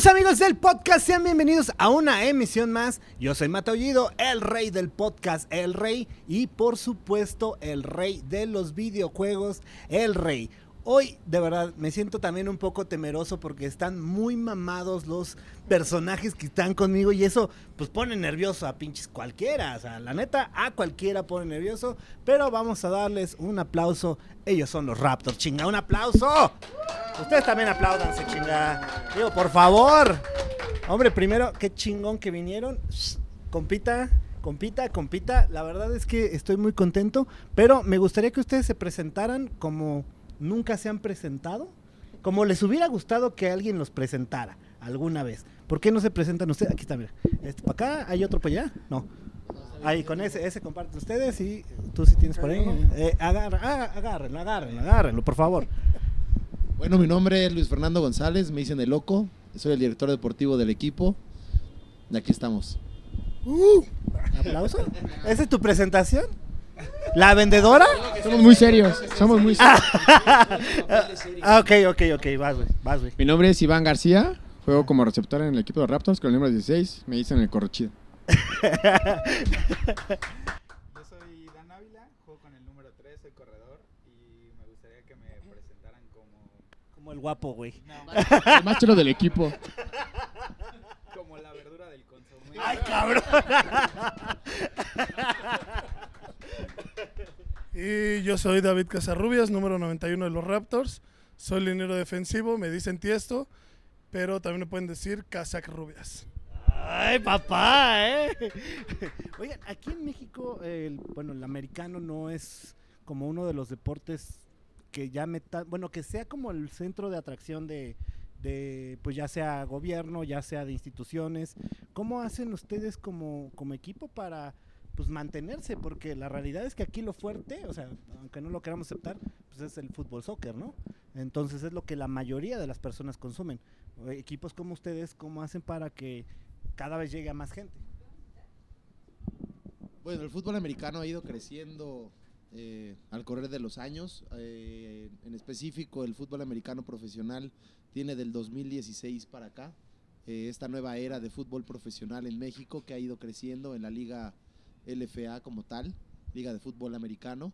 Queridos amigos del podcast, sean bienvenidos a una emisión más. Yo soy Mataullido, el rey del podcast, el rey y por supuesto el rey de los videojuegos, el rey. Hoy, de verdad, me siento también un poco temeroso porque están muy mamados los personajes que están conmigo y eso, pues, pone nervioso a pinches cualquiera. O sea, la neta, a cualquiera pone nervioso. Pero vamos a darles un aplauso. Ellos son los Raptors, chinga, un aplauso. Ustedes también apláudanse, chinga. Digo, por favor. Hombre, primero, qué chingón que vinieron. Compita, compita, compita. La verdad es que estoy muy contento, pero me gustaría que ustedes se presentaran como nunca se han presentado, como les hubiera gustado que alguien los presentara alguna vez. ¿Por qué no se presentan ustedes? Aquí está, mira. Este, ¿Para acá? ¿Hay otro para allá? No. Ahí, con ese, ese comparten ustedes y tú sí tienes por ahí. Eh, agarra, ah, agárrenlo, agárrenlo, agárrenlo, por favor. Bueno, mi nombre es Luis Fernando González, me dicen el loco, soy el director deportivo del equipo. Y aquí estamos. Uh, ¿Aplauso? ¿Esa es tu presentación? ¿La vendedora? Somos muy serios, somos muy serios. Ah, ok, ok, ok, vas, güey, vas, güey. Mi nombre es Iván García, juego como receptor en el equipo de Raptors con el número 16, me dicen el corrochido. Yo soy Dan Ávila, juego con el número 3, soy corredor y me gustaría que me presentaran como, Como el guapo, güey. El más chulo del equipo. como la verdura del consomé. ¡Ay, cabrón! Y yo soy David Casarrubias, número 91 de los Raptors. Soy liniero defensivo, me dicen Tiesto, pero también me pueden decir Casac Rubias. ¡Ay, papá, eh! Oigan, aquí en México, bueno, el americano no es como uno de los deportes que ya meta, bueno, que sea como el centro de atracción de, de, pues ya sea gobierno, ya sea de instituciones. ¿Cómo hacen ustedes como, como equipo para pues mantenerse? Porque la realidad es que aquí lo fuerte, o sea, aunque no lo queramos aceptar, pues es el fútbol soccer, ¿no? Entonces es lo que la mayoría de las personas consumen. Eh, Equipos como ustedes, ¿cómo hacen para que cada vez llegue a más gente? Bueno, el fútbol americano ha ido creciendo eh, al correr de los años. eh, en específico, el fútbol americano profesional tiene del 2016 para acá esta nueva era de fútbol profesional en México que ha ido creciendo en la liga LFA como tal, Liga de Fútbol Americano.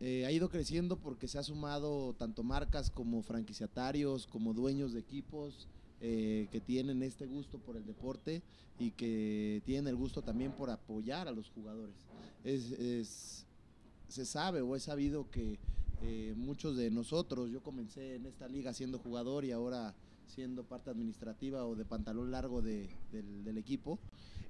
Eh, ha ido creciendo porque se ha sumado tanto marcas como franquiciatarios, como dueños de equipos eh, que tienen este gusto por el deporte y que tienen el gusto también por apoyar a los jugadores. Es, es- se sabe o es sabido que eh, muchos de nosotros, yo comencé en esta liga siendo jugador y ahora siendo parte administrativa o de pantalón largo de- del equipo.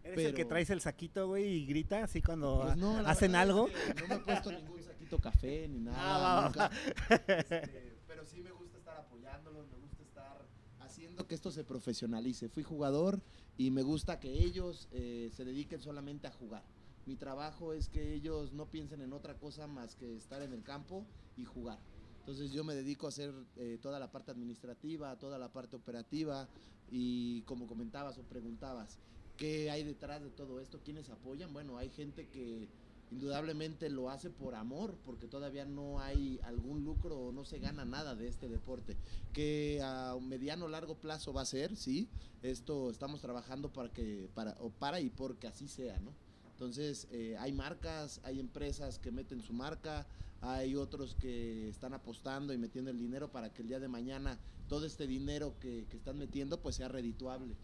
¿Eres el que traes el saquito, güey, y grita así cuando Pues no, hacen verdad algo? es que no me he puesto ningún saquito café ni nada. Ah. Este, pero sí me gusta estar apoyándolos, me gusta estar haciendo que esto se profesionalice. Fui jugador y me gusta que ellos eh, se dediquen solamente a jugar. Mi trabajo es que ellos no piensen en otra cosa más que estar en el campo y jugar. Entonces yo me dedico a hacer eh, toda la parte administrativa, toda la parte operativa y como comentabas o preguntabas, ¿qué hay detrás de todo esto? ¿Quiénes apoyan? Bueno, hay gente que indudablemente lo hace por amor, porque todavía no hay algún lucro o no se gana nada de este deporte. Que a mediano o largo plazo va a ser, sí. Esto estamos trabajando para que, para, o para y porque así sea, ¿no? Entonces, eh, hay marcas, hay empresas que meten su marca, hay otros que están apostando y metiendo el dinero para que el día de mañana todo este dinero que, que están metiendo pues sea redituable.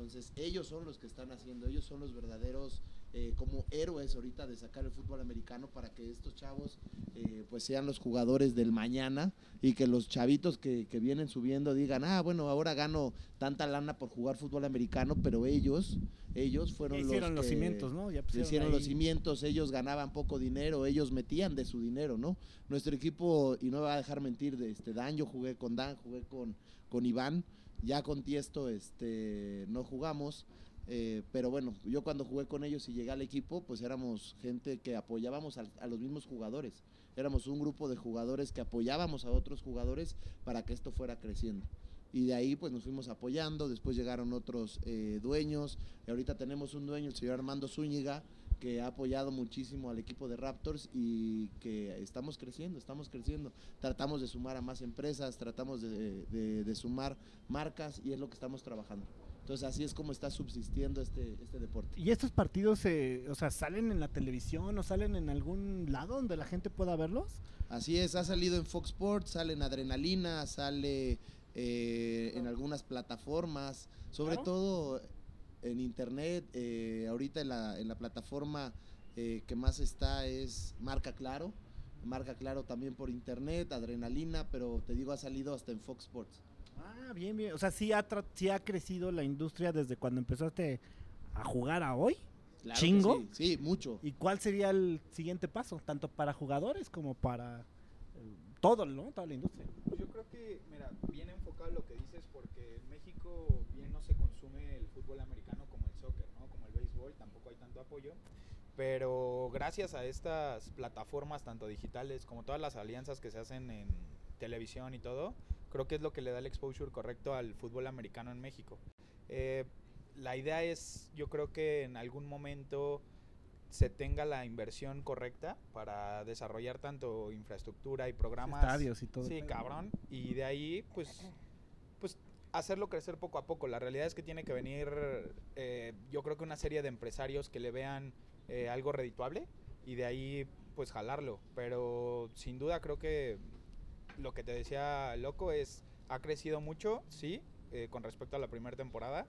Entonces, ellos son los que están haciendo, ellos son los verdaderos eh, como héroes ahorita de sacar el fútbol americano para que estos chavos eh, pues sean los jugadores del mañana y que los chavitos que, que vienen subiendo digan, ah, bueno, ahora gano tanta lana por jugar fútbol americano, pero ellos, ellos fueron hicieron los que cimientos, ¿no? Ya hicieron los cimientos, ellos ganaban poco dinero, ellos metían de su dinero, ¿no? Nuestro equipo, y no me va a dejar mentir, de este Dan, yo jugué con Dan, jugué con, con Iván, ya con Tiesto este, no jugamos, eh, pero bueno, yo cuando jugué con ellos y llegué al equipo, pues éramos gente que apoyábamos a, los mismos jugadores, éramos un grupo de jugadores que apoyábamos a otros jugadores para que esto fuera creciendo. Y de ahí pues nos fuimos apoyando, después llegaron otros eh, dueños, y ahorita tenemos un dueño, el señor Armando Zúñiga, que ha apoyado muchísimo al equipo de Raptors y que estamos creciendo, estamos creciendo. Tratamos de sumar a más empresas, tratamos de, de- de sumar marcas y es lo que estamos trabajando. Entonces así es como está subsistiendo este, este deporte. ¿Y estos partidos, eh, o sea, salen en la televisión o salen en algún lado donde la gente pueda verlos? Así es, ha salido en Fox Sports, sale en Adrenalina, sale eh, en algunas plataformas, sobre Claro. todo en internet. eh, ahorita en la, en la plataforma eh, que más está es Marca Claro. Marca Claro también por internet, Adrenalina, pero te digo, ha salido hasta en Fox Sports. Ah, bien, bien. O sea, sí ha, tra- sí ha crecido la industria desde cuando empezaste a jugar a hoy. Claro que ¿Chingo? Sí, sí, mucho. ¿Y cuál sería el siguiente paso? Tanto para jugadores como para eh, todo, ¿no? Toda la industria. Yo creo que, mira, bien enfocado lo que dices, porque en México bien no se consume el fútbol americano como el soccer, ¿no? Tampoco hay tanto apoyo. Pero gracias a estas plataformas, tanto digitales como todas las alianzas que se hacen en televisión y todo, creo que es lo que le da el exposure correcto al fútbol americano en México. Eh, la idea es, yo creo que en algún momento se tenga la inversión correcta para desarrollar tanto infraestructura y programas. Estadios y todo. Sí, cabrón. Y de ahí, pues hacerlo crecer poco a poco. La realidad es que tiene que venir, eh, yo creo que una serie de empresarios que le vean eh, algo redituable y de ahí, pues, jalarlo. Pero sin duda creo que lo que te decía Loco es, ha crecido mucho, sí, eh, con respecto a la primera temporada.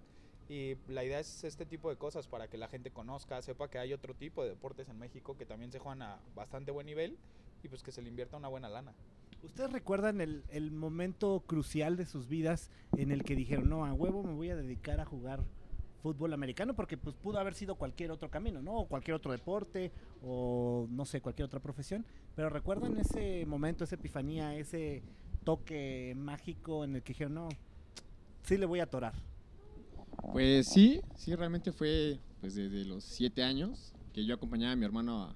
Y la idea es este tipo de cosas para que la gente conozca, sepa que hay otro tipo de deportes en México que también se juegan a bastante buen nivel y pues que se le invierta una buena lana. ¿Ustedes recuerdan el, momento crucial de sus vidas en el que dijeron, no, a huevo me voy a dedicar a jugar fútbol americano? Porque pues pudo haber sido cualquier otro camino, ¿no? O cualquier otro deporte, o no sé, cualquier otra profesión. Pero ¿recuerdan ese momento, esa epifanía, ese toque mágico en el que dijeron, no, sí le voy a atorar? Pues sí, sí, realmente fue pues desde los siete años que yo acompañaba a mi hermano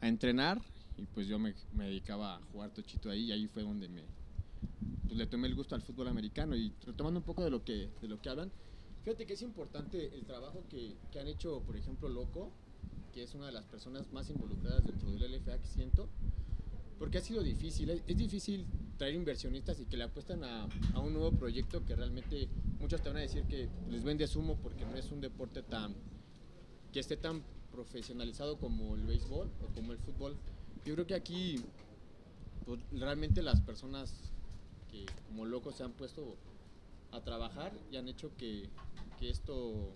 a entrenar y pues yo me, dedicaba a jugar tochito ahí y ahí fue donde me pues, le tomé el gusto al fútbol americano y retomando un poco de lo que de lo que hablan, fíjate que es importante el trabajo que, que han hecho, por ejemplo, Loco, que es una de las personas más involucradas dentro del LFA que siento, porque ha sido difícil, es, es difícil traer inversionistas y que le apuestan a, a un nuevo proyecto que realmente muchos te van a decir que les vende humo porque no es un deporte tan que esté tan profesionalizado como el béisbol o como el fútbol. Yo creo que aquí pues, realmente las personas que como locos se han puesto a trabajar y han hecho que, que esto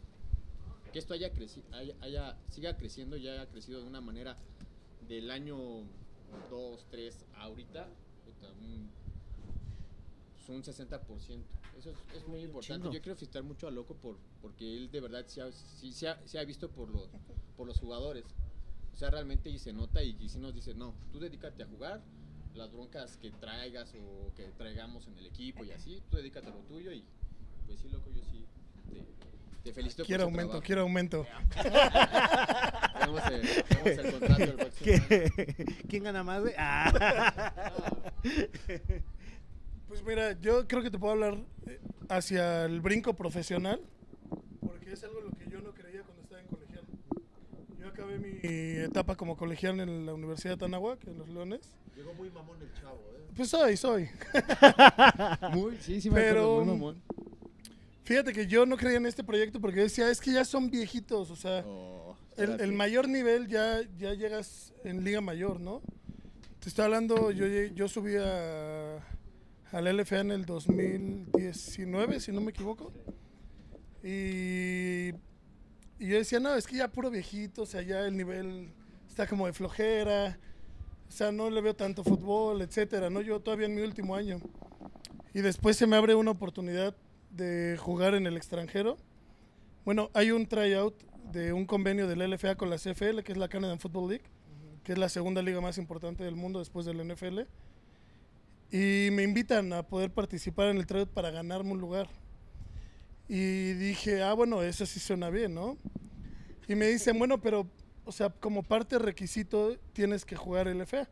que esto haya crecido haya, haya- siga creciendo y haya crecido de una manera del año 2, 3 ahorita un, pues, un 60%. Eso es, es muy importante. chingo. Yo quiero felicitar mucho a Loco por, porque él de verdad se ha, se ha- se ha visto por los, por los jugadores. O sea, realmente y se nota y, y sí nos dice, no, tú dedícate a jugar, las broncas que traigas o que traigamos en el equipo y así, tú dedícate a lo tuyo y pues sí, Loco, yo sí te, te felicito Quiero por aumento, quiero aumento. Tenemos el, tenemos el contrato. ¿Quién gana más? güey? Ah. Pues mira, yo creo que te puedo hablar eh, hacia el brinco profesional, porque es algo lo que yo no creía cuando estaba en colegial. Yo acabé mi etapa como colegial en la Universidad de Anáhuac, en Los Leones. Llegó muy mamón el chavo, ¿eh? Pues soy, soy. Muy, sí, sí me Pero- acuerdo, muy mamón. Fíjate que yo no creía en este proyecto porque decía, es que ya son viejitos, o sea, Oh, el, mayor nivel ya, ya llegas en Liga Mayor, ¿no? Te estoy hablando, yo, yo subí a, al LFA en el 2019, si no me equivoco. Y, y yo decía, no, es que ya puro viejito, o sea, ya el nivel está como de flojera, o sea, no le veo tanto fútbol, etcétera, ¿no? Yo todavía en mi último año. Y después se me abre una oportunidad de jugar en el extranjero. Bueno, hay un tryout de un convenio del LFA con la CFL, que es la Canadian Football League, que es la segunda liga más importante del mundo después del NFL. Y me invitan a poder participar en el tryout para ganarme un lugar. Y dije, ah, bueno, eso sí suena bien, ¿no? Y me dicen, bueno, pero, o sea, como parte requisito tienes que jugar LFA.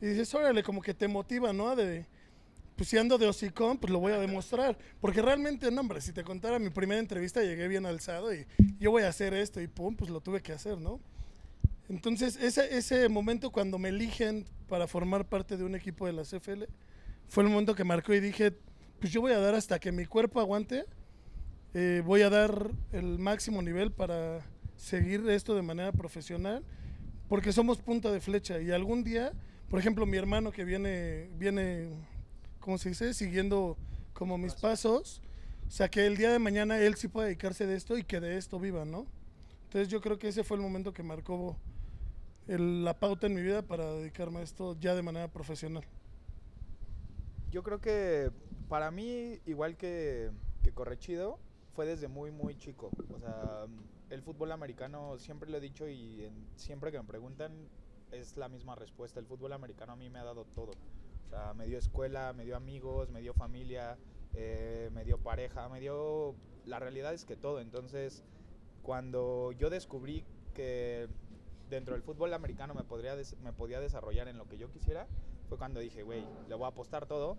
Y dices, órale, como que te motiva, ¿no? De, pues si ando de hocicón, pues lo voy a demostrar. Porque realmente, no, hombre, si te contara mi primera entrevista, llegué bien alzado y yo voy a hacer esto y pum, pues lo tuve que hacer, ¿no? Entonces, ese, ese momento cuando me eligen para formar parte de un equipo de la CFL, fue el momento que marcó y dije, pues yo voy a dar hasta que mi cuerpo aguante, eh, voy a dar el máximo nivel para seguir esto de manera profesional, porque somos punta de flecha y algún día, por ejemplo, mi hermano que viene, viene, ¿cómo se dice? Siguiendo como mis pasos, o sea, que el día de mañana él sí pueda dedicarse de esto y que de esto viva, ¿no? Entonces yo creo que ese fue el momento que marcó la pauta en mi vida para dedicarme a esto ya de manera profesional. Yo creo que para mí, igual que, que Correchido, fue desde muy, muy chico. O sea, el fútbol americano, siempre lo he dicho y en- siempre que me preguntan, es la misma respuesta. El fútbol americano a mí me ha dado todo. O sea, me dio escuela, me dio amigos, me dio familia, eh, me dio pareja, me dio... La realidad es que todo. Entonces, cuando yo descubrí que dentro del fútbol americano me, podría des- me podía desarrollar en lo que yo quisiera, fue cuando dije, güey, le voy a apostar todo.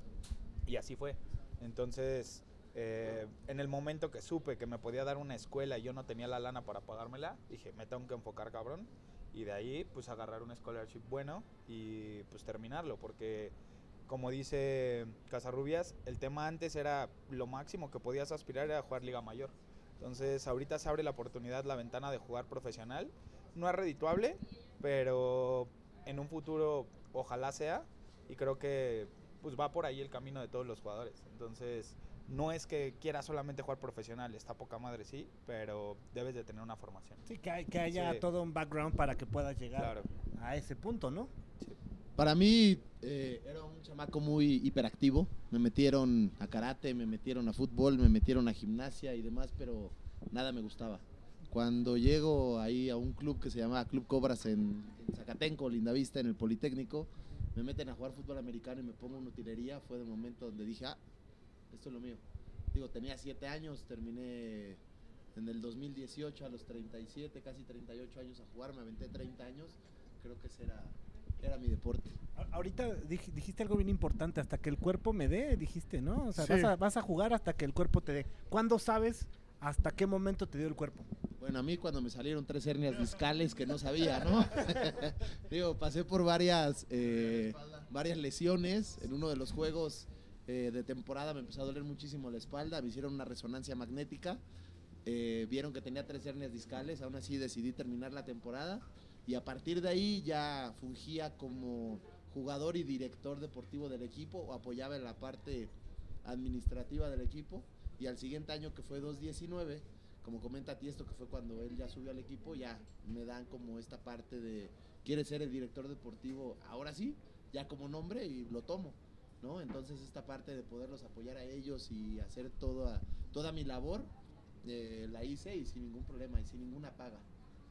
Y así fue. Entonces, eh, en el momento que supe que me podía dar una escuela y yo no tenía la lana para pagármela, dije, me tengo que enfocar, cabrón. Y de ahí, pues agarrar un scholarship bueno y pues terminarlo. Porque, como dice Casarrubias, el tema antes era lo máximo que podías aspirar era jugar Liga Mayor. Entonces, ahorita se abre la oportunidad, la ventana de jugar profesional. No es redituable, pero en un futuro ojalá sea. Y creo que pues va por ahí el camino de todos los jugadores. Entonces, no es que quiera solamente jugar profesional, está poca madre, sí, pero debes de tener una formación. Sí, que, hay- que haya Sí. todo un background para que puedas llegar Claro. a ese punto, ¿no? Para mí eh, era un chamaco muy hiperactivo. Me metieron a karate, me metieron a fútbol, me metieron a gimnasia y demás, pero nada me gustaba. Cuando llego ahí a un club que se llama Club Cobras en, en Zacatenco, Lindavista, en el Politécnico, me meten a jugar fútbol americano y me pongo en utilería. Fue el momento donde dije, ah, esto es lo mío. Digo, tenía siete años, terminé en el 2018 a los 37, casi 38 años a jugar, me aventé 30 años. Creo que ese era, era mi deporte. Ahorita dij- dijiste algo bien importante, hasta que el cuerpo me dé, dijiste, ¿no? O sea, Sí. vas, a, vas a jugar hasta que el cuerpo te dé. ¿Cuándo sabes hasta qué momento te dio el cuerpo? Bueno, a mí cuando me salieron tres hernias discales que no sabía, ¿no? Digo, pasé por varias, eh, varias lesiones. En uno de los juegos eh, de temporada me empezó a doler muchísimo la espalda. Me hicieron una resonancia magnética. eh, vieron que tenía tres hernias discales. Aún así decidí terminar la temporada. Y a partir de ahí ya fungía como jugador y director deportivo del equipo o apoyaba en la parte administrativa del equipo. Y al siguiente año, que fue 2019, como comenta Tiesto, que fue cuando él ya subió al equipo, ya me dan como esta parte de, quiere ser el director deportivo, ahora sí, ya como nombre y lo tomo, ¿no? Entonces esta parte de poderlos apoyar a ellos y hacer toda, toda mi labor, eh, la hice y sin ningún problema y sin ninguna paga.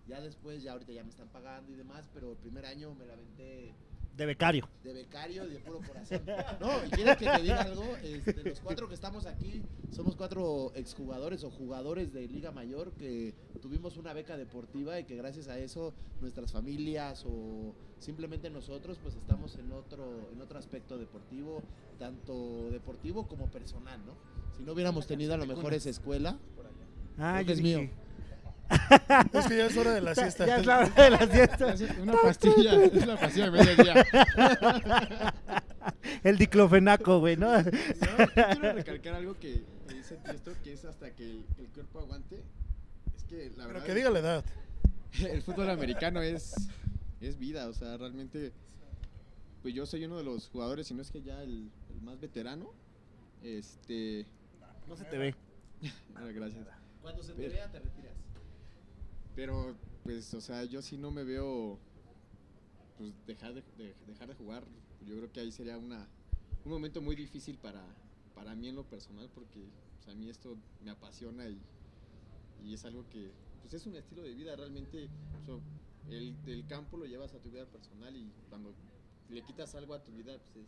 Ya después, ya ahorita ya me están pagando y demás, pero el primer año me la aventé De becario. de becario y de puro corazón. No, y quieres que te diga algo, este, los cuatro que estamos aquí somos cuatro exjugadores o jugadores de Liga Mayor que tuvimos una beca deportiva y que gracias a eso nuestras familias o simplemente nosotros pues estamos en otro en otro aspecto deportivo, tanto deportivo como personal, ¿no? Si no hubiéramos tenido a lo mejor esa escuela. Ah, Creo que yo es dije, mío. Es que ya es hora de la siesta. Ya es la hora de la siesta. Es una pastilla, es una pastilla de mediodía. El diclofenaco, güey, ¿no? No, yo quiero recalcar algo que, que dice Tiesto, que es hasta que el, el cuerpo aguante. Es que la Pero verdad que es diga la edad. el fútbol americano es, es vida, o sea, realmente, pues yo soy uno de los jugadores, si no es que ya el, el más veterano. Este, No se te ve. gracias. cuando se te Pero- vea te retiras. Pero, pues, o sea, yo sí no me veo, pues, dejar de, de- dejar de jugar. Yo creo que ahí sería una, un momento muy difícil para, para mí en lo personal, porque pues, a mí esto me apasiona y, y es algo que, pues, es un estilo de vida realmente. o el campo lo llevas a tu vida personal y cuando le quitas algo a tu vida, pues, es,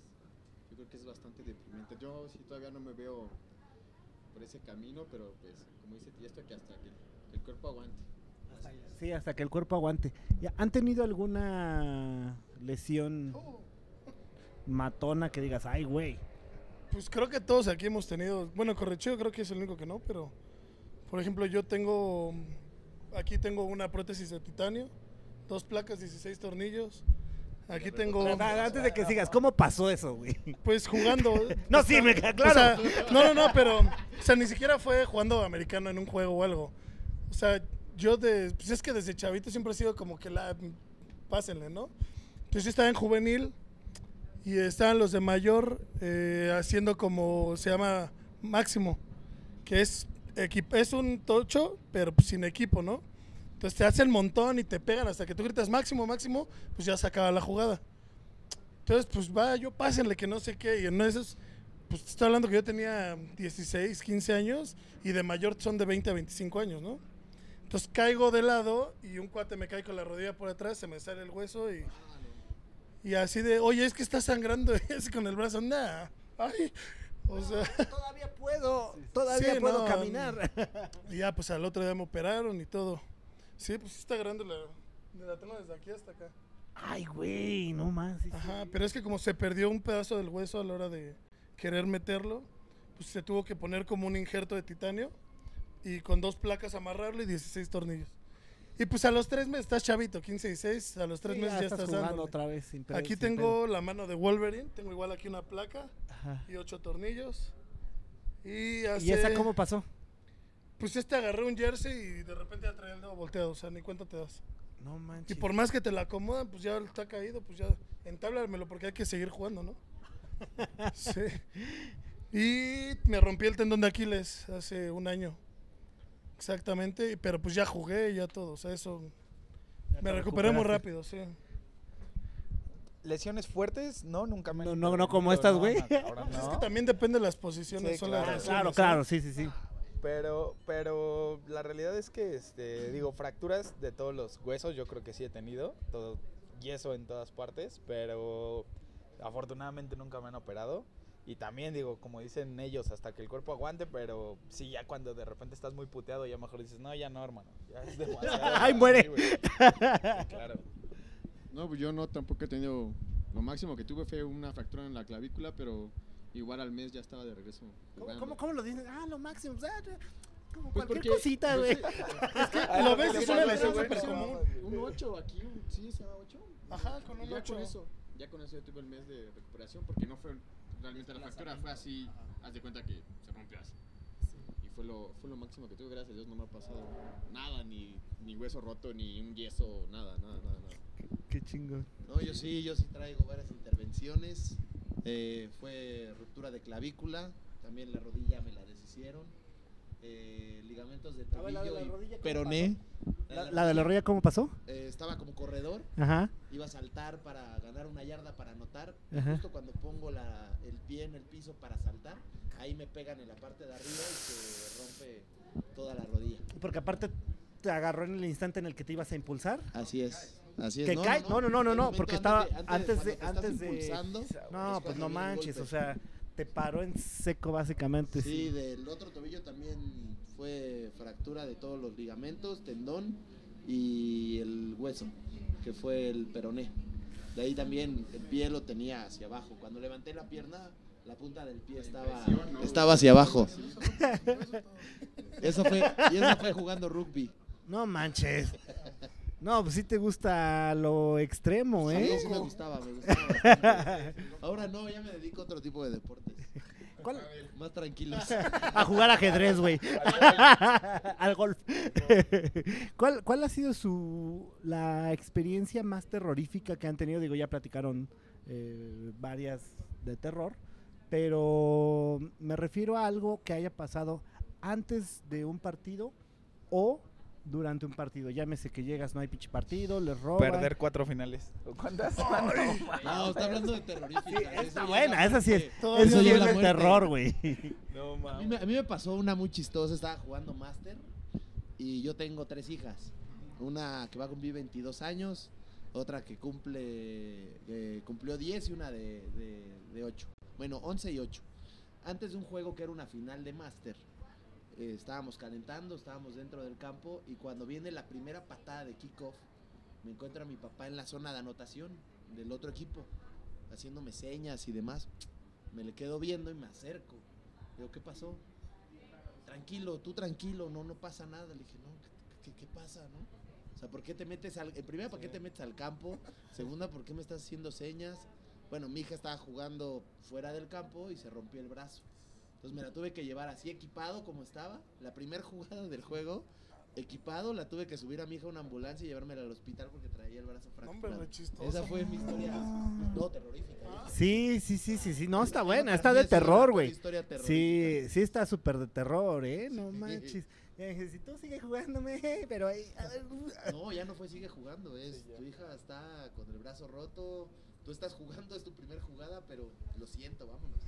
yo creo que es bastante deprimente. Yo sí todavía no me veo por ese camino, pero, pues, como dice Tiesto, que hasta que el cuerpo aguante. Sí, hasta que el cuerpo aguante. Ya, ¿Han tenido alguna lesión matona que digas, ay, güey? Pues creo que todos aquí hemos tenido. Bueno, Correcheo creo que es el único que no, pero. Por ejemplo, yo tengo. Aquí tengo una prótesis de titanio dos placas, 16 tornillos. Aquí tengo, Ah, Antes de que sigas, ¿cómo pasó eso, güey? pues jugando. No, sí, me queda O claro. sea, no, no, no, pero, o sea, ni siquiera fue jugando americano en un juego o algo. O sea, yo de, pues es que desde chavito siempre he sido como que la, pásenle, ¿no? Entonces yo estaba en juvenil y estaban los de mayor eh, haciendo como se llama máximo, que es, equi- es un tocho, pero pues sin equipo, ¿no? Entonces te hacen montón y te pegan hasta que tú gritas máximo, máximo, pues ya se acaba la jugada. Entonces, pues va, yo pásenle que no sé qué. Y en esos, pues te estoy hablando que yo tenía 16, 15 años y de mayor son de 20 a 25 años, ¿no? Entonces caigo de lado y un cuate me cae con la rodilla por atrás, se me sale el hueso y, y así de, oye, es que está sangrando así con el brazo, nah, ay, o sea, Todavía puedo, todavía Sí, puedo no, caminar. y ya pues al otro día me operaron y todo. Sí, pues sí está grande la, la tengo desde aquí hasta acá. Ay, güey, no más. sí, sí. Ajá, pero es que como se perdió un pedazo del hueso a la hora de querer meterlo, pues se tuvo que poner como un injerto de titanio y con dos placas amarrarlo y 16 tornillos. Y pues a los tres meses, estás chavito, 15 y 6, a los tres Sí, meses ya estás, jugando dándole. otra vez. sin Aquí sin tengo la mano de Wolverine, tengo igual aquí una placa. Ajá. y ocho tornillos. Y, hace, ¿Y esa cómo pasó? Pues este agarré un jersey y de repente ya traía el dedo volteado, o sea, ni cuenta te das. No manches. Y por más que te la acomodan, pues ya está caído, pues ya entáblamelo porque hay que seguir jugando, ¿no? sí. Y me rompí el tendón de Aquiles hace un año. Exactamente, pero pues ya jugué, ya todo, o sea, eso Ya me recuperé muy rápido, sí. Lesiones fuertes, no, nunca me han No, no, no como estas, güey. no, Pues es que también depende de las posiciones, Sí, son claro. las claro, claro, sí, sí, sí. Pero, pero la realidad es que, este, digo, fracturas de todos los huesos, yo creo que sí he tenido, todo yeso en todas partes, pero afortunadamente nunca me han operado. Y también digo, como dicen ellos, hasta que el cuerpo aguante, pero sí, ya cuando de repente estás muy puteado, ya mejor dices, no, ya no, hermano, ya es demasiado. Ay, muere. mí, güey". Sí, claro. No, pues yo no tampoco he tenido. Lo máximo que tuve fue una fractura en la clavícula, pero igual al mes ya estaba de regreso. ¿Cómo, cómo, cómo lo dicen? Ah, lo máximo. o sea, como Pues cualquier cosita, güey. pues, Ay, lo no, ves, que es una lesión súper común. Un güey. 8 aquí, un- sí, se llama 8. Ajá, con un Y ya ocho. con eso, ya con eso yo tuve el mes de recuperación porque no fue realmente la fractura, fue así, haz de cuenta que se rompió así. Y fue lo, fue lo máximo que tuve, gracias a Dios no me ha pasado nada, ni, ni hueso roto, ni un yeso, nada, nada, nada, nada. Qué chingón. No, yo sí, yo sí traigo varias intervenciones. Eh, fue ruptura de clavícula, también la rodilla me la deshicieron. Eh, ligamentos de la de tobillo la y rodilla, ¿cómo peroné. La, la de la rodilla, ¿cómo pasó? eh, estaba como corredor, Ajá. iba a saltar para ganar una yarda para anotar. y Ajá. Justo cuando pongo la- el pie en el piso para saltar, ahí me pegan en la parte de arriba y se rompe toda la rodilla. Porque aparte te agarró en el instante en el que te ibas a impulsar. Así es. Así es. Que cae- no, no, no, no, no, momento porque antes estaba de- antes de antes de No, es pues no manches, golpe. o sea, te paró en seco básicamente. Sí, Sí. del otro tobillo también fue fractura de todos los ligamentos, tendón y el hueso, que fue el peroné. De ahí también el pie lo tenía hacia abajo. Cuando levanté la pierna, la punta del pie estaba, estaba hacia abajo. Eso fue, y eso fue jugando rugby. No manches. No, pues sí te gusta lo extremo, Sí, ¿eh? sí me gustaba, me gustaba. Ahora no, ya me dedico a otro tipo de deportes. ¿Cuál? Más tranquilos. A jugar ajedrez, güey. Al golf. ¿Cuál, ¿Cuál ha sido su la experiencia más terrorífica que han tenido? Digo, ya platicaron eh, varias de terror, pero me refiero a algo que haya pasado antes de un partido o durante un partido. Llámese que llegas, no hay pinche partido, les roban. Perder cuatro finales. ¿O ¿Cuántas? No, está hablando de terrorífica. Está Eso ya buena, esa sí es. Todavía Eso sí es muerte. terror, güey. No, A mí, mames. me, a mí me pasó una muy chistosa, estaba jugando Master y yo tengo tres hijas. Una que va a cumplir 22 años, otra que cumple eh, cumplió 10 y una de, de, de 8. Bueno, 11 y 8. Antes de un juego que era una final de Master, eh, estábamos calentando, estábamos dentro del campo y cuando viene la primera patada de kickoff, me encuentra mi papá en la zona de anotación del otro equipo, haciéndome señas y demás. Me le quedo viendo y me acerco. Digo, ¿qué pasó? Tranquilo, tú tranquilo, no, no pasa nada. Le dije, no, ¿qué, qué- qué pasa, no? O sea, ¿por qué te metes al... En primera, ¿por qué te metes al campo? Segunda, ¿por qué me estás haciendo señas? Bueno, mi hija estaba jugando fuera del campo y se rompió el brazo. Entonces me la tuve que llevar así equipado como estaba. La primera jugada del juego, equipado, la tuve que subir a mi hija a una ambulancia y llevármela al hospital porque traía el brazo Hombre, fracturado. re chistoso. Esa fue mi historia. No, terrorífica. ¿eh? Sí, sí, sí, sí, sí. No, está buena, está de terror, güey. Sí, sí está súper de terror, ¿eh? No manches. Ya dije, Si tú sigues jugándome, pero ahí... a ver, uh, No, ya no fue, sigue jugando. Es, tu hija está con el brazo roto. Tú estás jugando, es tu primer jugada, pero lo siento, vámonos.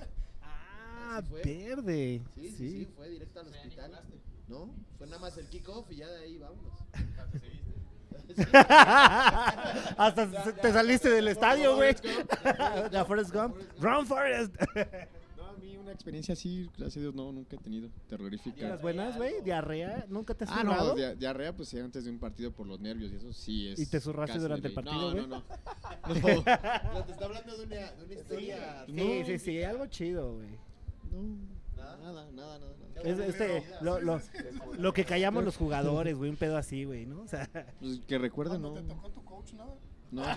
Ah, Así fue. verde. Sí, sí, sí, fue directo al hospital. ¿No? Fue nada más el kickoff y ya de ahí vámonos. Hasta se- te saliste del estadio, güey. La Forrest Gump. Run, Forrest. No, a mí una experiencia así, gracias a Dios, no, nunca he tenido terrorífica. Las buenas, güey. Diarrea. ¿Nunca te has Ah, no, zurrado? dia- diarrea, pues sí, antes de un partido por los nervios y eso sí es. ¿Y te zurraste casi durante el ley. partido, No, güey? no, no. No, te está hablando de una, de una historia. Sí, sí, sí. Algo chido, güey. No, ¿Nada? nada, nada, nada. Es, este, lo, lo, lo que callamos los jugadores, güey. Un pedo así, güey, ¿no? O sea, Pues que recuerde, ¿No no. te tocó tu coach nada? No,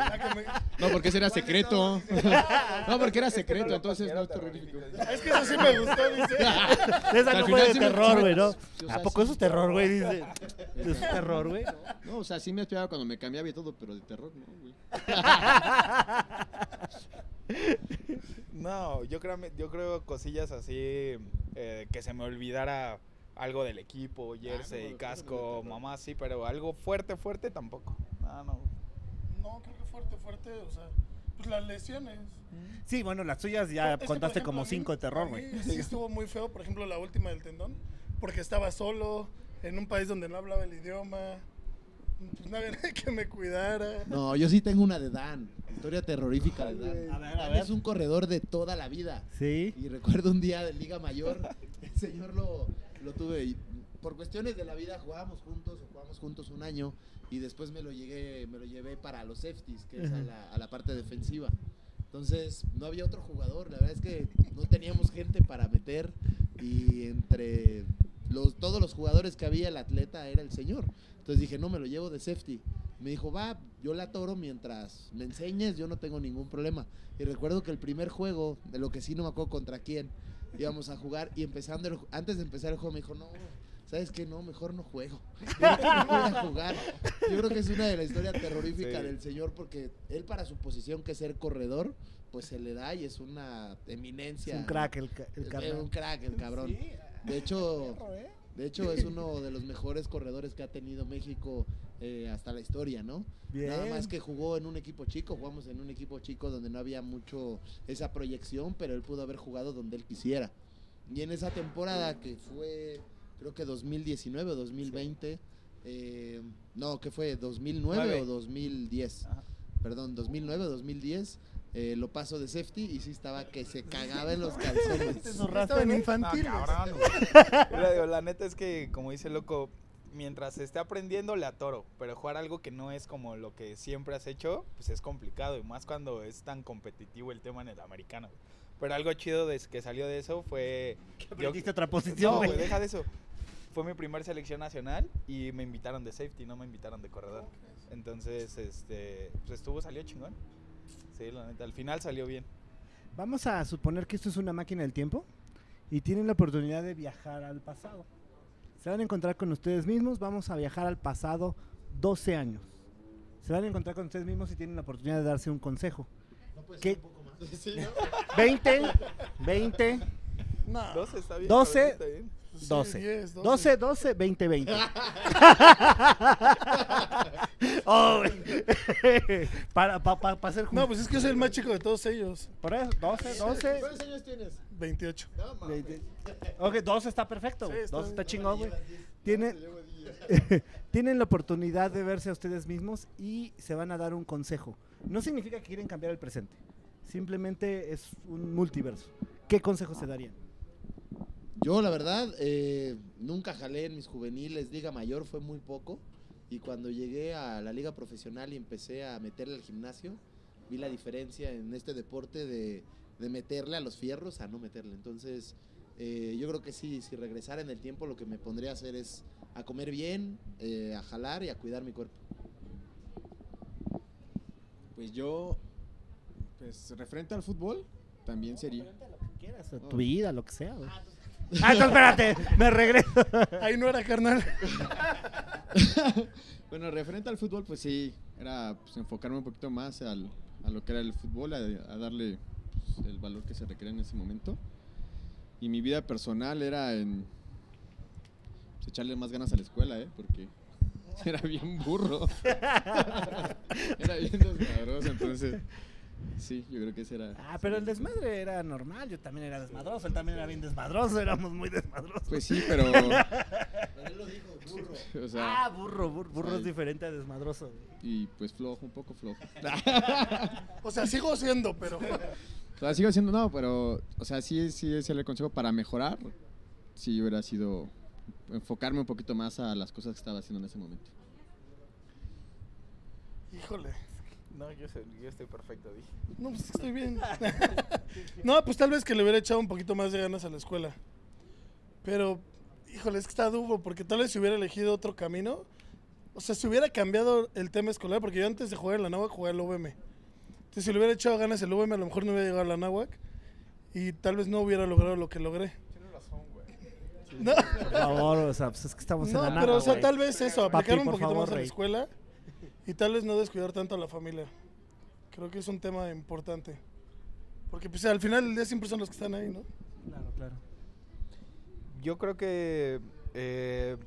Ah, que me- no, porque ese era secreto. No, porque era secreto, entonces no es terrorífico. Es que eso sí me gustó, dice. esa Al no final fue de sí me- terror, me- güey, ¿no? sí, o ¿A sea, poco sí eso es me- terror, güey? Dice. ¿Eso es terror, güey? No, o sea, sí me esperaba cuando me cambiaba y todo, pero de terror no, güey. No, yo creo, yo creo cosillas así eh, que se me olvidara algo del equipo, jersey, no, casco, no, mamá, sí, pero algo fuerte, fuerte tampoco. No, no. No, creo que fuerte, fuerte, o sea, pues las lesiones. Sí, bueno, las tuyas ya contaste ejemplo, como mí- cinco de terror, güey. Sí, estuvo muy feo, por ejemplo, la última del tendón, porque estaba solo, en un país donde no hablaba el idioma, pues no había nadie que me cuidara. No, yo sí tengo una de Dan. Historia terrorífica de Dan. A ver, a ver. es un corredor de toda la vida. Sí. Y recuerdo un día de Liga Mayor, el señor lo, lo tuve y por cuestiones de la vida jugábamos juntos o jugamos juntos un año y después me lo llegué, me lo llevé para los safeties, que es a la, a la parte defensiva. Entonces no había otro jugador, la verdad es que no teníamos gente para meter y entre los, todos los jugadores que había el atleta era el señor. Entonces dije, no, me lo llevo de safety. Me dijo, va, yo la toro mientras me enseñes, yo no tengo ningún problema. Y recuerdo que el primer juego, de lo que sí no me acuerdo contra quién, íbamos a jugar y empezando el antes de empezar el juego me dijo, no, ¿sabes qué? No, mejor no juego. Yo no voy a jugar. Yo creo que es una de las historias terroríficas Sí. del señor porque él para su posición que es ser corredor, pues se le da y es una Es eminencia. un crack el, el Es carnal. un crack el cabrón. Sí, De hecho, ¿eh? De hecho es uno de los mejores corredores que ha tenido México eh, hasta la historia, ¿no? Nada más que jugó en un equipo chico, jugamos en un equipo chico donde no había mucho esa proyección, pero él pudo haber jugado donde él quisiera. Y en esa temporada que fue, creo que 2019 o 2020, eh, no, que fue 2009 Nueve. o 2010, Ajá. perdón, 2009 o 2010, eh, lo paso de safety y sí estaba que se cagaba en los calzones. Te zurraste, Estaba en infantil. Yo la neta es que, como dice el loco, mientras esté aprendiendo le atoro, pero jugar algo que no es como lo que siempre has hecho, pues es complicado, y más cuando es tan competitivo el tema en el americano. Pero algo chido de que salió de eso fue... yo- Aprendiste otra posición, no, güey. güey, deja de eso. Fue mi primer selección nacional y me invitaron de safety, no me invitaron de corredor. Entonces, este, pues estuvo, salió chingón. Sí, la neta, al final salió bien. Vamos a suponer que esto es una máquina del tiempo y tienen la oportunidad de viajar al pasado. Se van a encontrar con ustedes mismos, vamos a viajar al pasado 12 años. Se van a encontrar con ustedes mismos y tienen la oportunidad de darse un consejo. ¿No puede ¿Qué? ser un poco más? Sí, ¿no? 20, 20, No. 12 está bien. 12. cabrón, está bien. Sí, 12. 10, 12, 12, 20, 20. Oh, güey. para, pa- pa- pa hacer No, pues es que yo soy el más chico de todos ellos. Por eso, 12, 12. ¿Cuántos años tienes? 28. No, mames. 20. Ok, 12 está perfecto. Sí, está 12 está chingón, güey. Tiene-. Tienen la oportunidad de verse a ustedes mismos y se van a dar un consejo. No significa que quieren cambiar el presente. Simplemente es un multiverso. ¿Qué consejo se darían? Yo, la verdad, eh, nunca jalé en mis juveniles. Liga Mayor fue muy poco. Y cuando llegué a la liga profesional y empecé a meterle al gimnasio, vi la diferencia en este deporte de, de meterle a los fierros a no meterle. Entonces, Eh, yo creo que sí, si regresara en el tiempo, lo que me pondría a hacer es a comer bien, eh, a jalar y a cuidar mi cuerpo. Pues yo, pues referente al fútbol, también sería. Lo que quieras, tu vida, lo que sea, güey. Ah, entonces espérate, me regreso. Ahí no era carnal. Bueno, referente al fútbol, pues sí, era pues, enfocarme un poquito más al- a lo que era el fútbol, a, a darle pues, el valor que se requiere en ese momento. Y mi vida personal era en pues, echarle más ganas a la escuela, ¿eh? Porque era bien burro. era bien desmadroso, entonces sí, yo creo que ese era... Ah, pero el desmadre era normal, yo también era desmadroso, él también era bien desmadroso, éramos muy desmadrosos. Pues sí, pero... Pero él lo dijo, burro. o sea, ah, burro, burro, burro es diferente a desmadroso. y pues flojo, un poco flojo. O sea, sigo siendo, pero. O sea, sigo haciendo, no, pero, o sea, sí, sí es el consejo para mejorar. Sí hubiera sido enfocarme un poquito más a las cosas que estaba haciendo en ese momento. Híjole. No, yo, soy- yo estoy perfecto, dije. No, pues estoy bien. no, pues tal vez que le hubiera echado un poquito más de ganas a la escuela. Pero, híjole, es que está duro, porque tal vez si hubiera elegido otro camino, o sea, si hubiera cambiado el tema escolar, porque yo antes de jugar en la náhuac jugué al UVM. Entonces, si le hubiera echado ganas el UVM, a lo mejor no hubiera llegado a la náhuac y tal vez no hubiera logrado lo que logré. Tienes razón, güey. No, Por favor, o sea, pues es que estamos no, en la pero nada, o sea, tal vez eso, Papi, aplicar un poquito favor, más a la escuela y tal vez no descuidar tanto a la familia. Creo que es un tema importante. Porque pues al final del día siempre son los que están ahí, ¿no? Claro, claro. Yo creo que eh,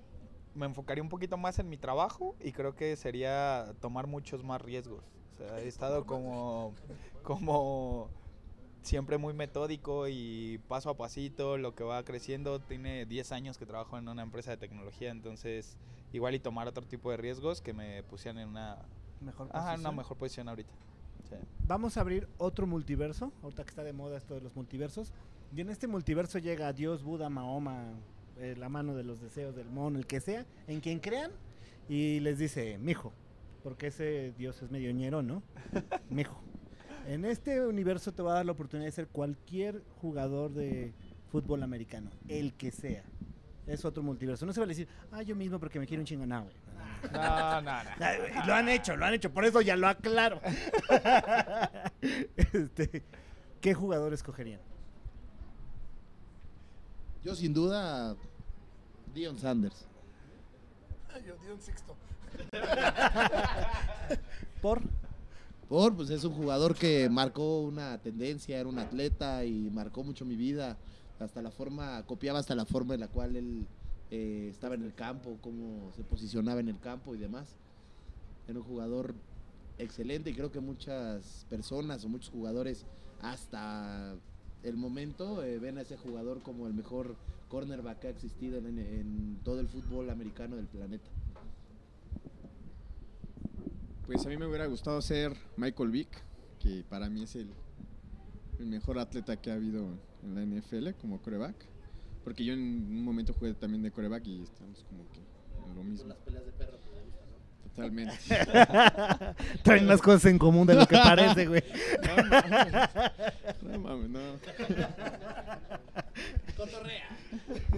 me enfocaría un poquito más en mi trabajo y creo que sería tomar muchos más riesgos. O sea, he estado como, como siempre muy metódico y paso a pasito, lo que va creciendo. Tiene 10 años que trabajo en una empresa de tecnología, entonces igual y tomar otro tipo de riesgos que me pusieran en una, Mejor ajá, en una posición. mejor posición ahorita. Sí. Vamos a abrir otro multiverso, ahorita que está de moda esto de los multiversos. Y en este multiverso llega Dios, Buda, Mahoma, eh, la mano de los deseos del mono, el que sea, en quien crean, y les dice, mijo, porque ese Dios es medio ñero, ¿no? mijo. En este universo te va a dar la oportunidad de ser cualquier jugador de fútbol americano, el que sea. Es otro multiverso. No se va a decir, ah, yo mismo porque me quiero un chingo. No, güey. No, no, no. No, no, no. Ay, güey, Lo han hecho, lo han hecho, por eso ya lo aclaro. Este, ¿Qué jugador escogerían? Yo sin duda, Dion Sanders. Ay, yo di un sixto. ¿Por? Por, pues es un jugador que marcó una tendencia, era un atleta y marcó mucho mi vida. Hasta la forma, copiaba hasta la forma en la cual él eh, estaba en el campo, cómo se posicionaba en el campo y demás. Era un jugador excelente y creo que muchas personas o muchos jugadores hasta el momento eh, ven a ese jugador como el mejor cornerback que ha existido en, en todo el fútbol americano del planeta. Pues a mí me hubiera gustado ser Michael Vick, que para mí es el, el mejor atleta que ha habido en la NFL como coreback. Porque yo en un momento jugué también de coreback y estamos como que en lo mismo. peleas de perro. Totalmente. Traen más cosas en común de lo que parece, güey. No mames, no.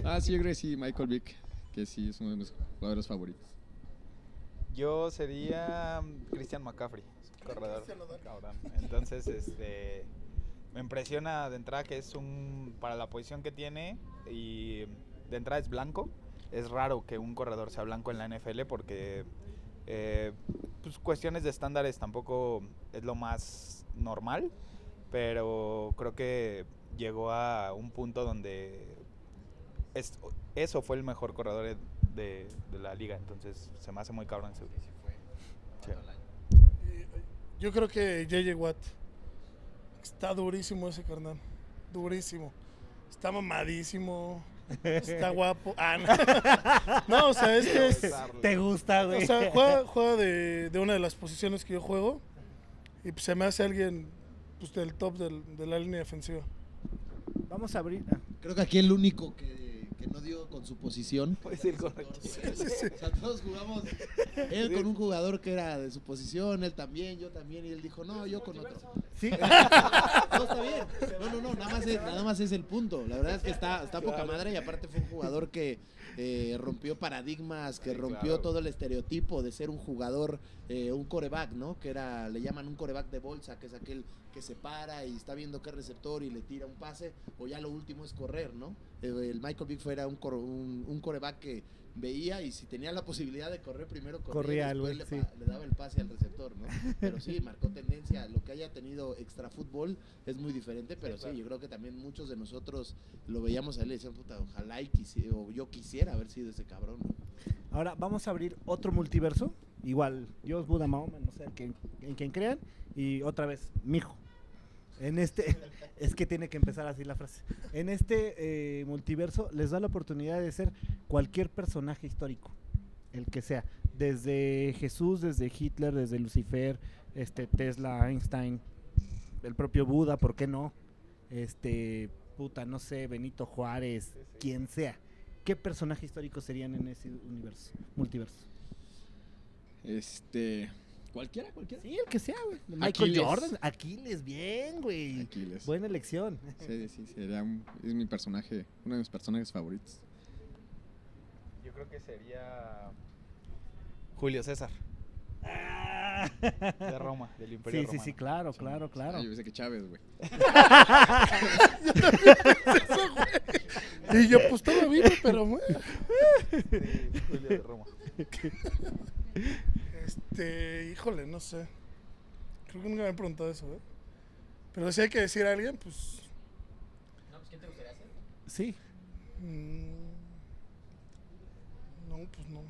Ah, sí, yo creo que sí, Michael Vick, que sí es uno de mis jugadores favoritos. Yo sería mm, Christian McCaffrey, corredor. Cabrón. Entonces, este me impresiona de entrada que es un para la posición que tiene y de entrada es blanco. Es raro que un corredor sea blanco en la NFL porque eh, pues, cuestiones de estándares tampoco es lo más normal, pero creo que llegó a un punto donde es- eso fue el mejor corredor de, de la liga, entonces se me hace muy cabrón ese. Sí. Yo creo que JJ Watt. Está durísimo ese carnal. Durísimo. Está mamadísimo. Está guapo. Ah, no. No, o sea, es que es. ¿Te gusta, güey? O sea, juega, juega de, de una de las posiciones que yo juego. Y pues, se me hace alguien pues, del top del- de la línea defensiva. Vamos a abrir. ah, Creo que aquí el único que, que no dio con su posición. Puede ser correcto. O sea, todos jugamos. Él con un jugador que era de su posición, él también, yo también, y él dijo, no, yo con otro. Sí. No, está bien. No, no, no, nada más es, nada más es el punto. La verdad es que está, está poca madre y aparte fue un jugador que eh, rompió paradigmas, que rompió todo el estereotipo de ser un jugador, eh, un coreback, ¿no? Que era, le llaman un coreback de bolsa, que es aquel que se para y está viendo qué receptor y le tira un pase, o ya lo último es correr, ¿no? Eh, el Michael Vick era un, cor- un, un coreback que veía y si tenía la posibilidad de correr primero corría, Corría y después le, sí. pa- le daba el pase al receptor, ¿no? Pero sí, marcó tendencia. Lo que haya tenido extra fútbol es muy diferente, pero sí, claro. yo creo que también muchos de nosotros lo veíamos a él y decían, puta, ojalá y quisi- o yo quisiera haber sido ese cabrón. ¿no? Ahora vamos a abrir otro multiverso. Igual, Dios, Buda, Mahoma, no sé en quien crean. Y otra vez, mijo. En este, es que tiene que empezar así la frase. En este eh, multiverso les da la oportunidad de ser cualquier personaje histórico, el que sea. Desde Jesús, desde Hitler, desde Lucifer, este Tesla, Einstein, el propio Buda, ¿por qué no? Este, puta, no sé, Benito Juárez, quien sea. ¿Qué personaje histórico serían en ese universo, multiverso? Este. Cualquiera, cualquiera. Sí, el que sea, güey. Michael Aquiles. Jordan, Aquiles, bien, güey. Aquiles. Buena elección. Sí, sí, sería un- es mi personaje, uno de mis personajes favoritos. Yo creo que sería Julio César, Ah. de Roma, del Imperio Sí, sí, Romano. sí, claro, claro, claro. Ah, yo pensé que Chávez, güey. Y yo, pues estaba vivo, pero bueno. Sí, Julio de Roma. Este, híjole, no sé. Creo que nunca me han preguntado eso, ¿eh? Pero si hay que decir a alguien, pues. Sí. mm, no, pues no.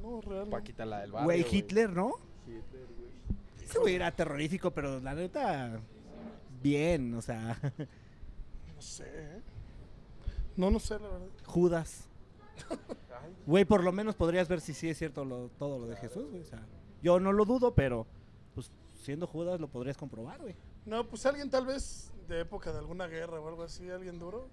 No, real. no. Paquita la del barrio. Güey, Hitler, ¿no? Hitler, güey. Ese güey era terrorífico, pero la neta, bien, o sea, No sé, ¿eh? No, no sé, la verdad. Judas. Güey, por lo menos podrías ver si sí es cierto lo- todo lo de Jesús, güey. O sea, yo no lo dudo, pero pues siendo Judas lo podrías comprobar, güey. No, pues alguien tal vez de época de alguna guerra o algo así, alguien duro.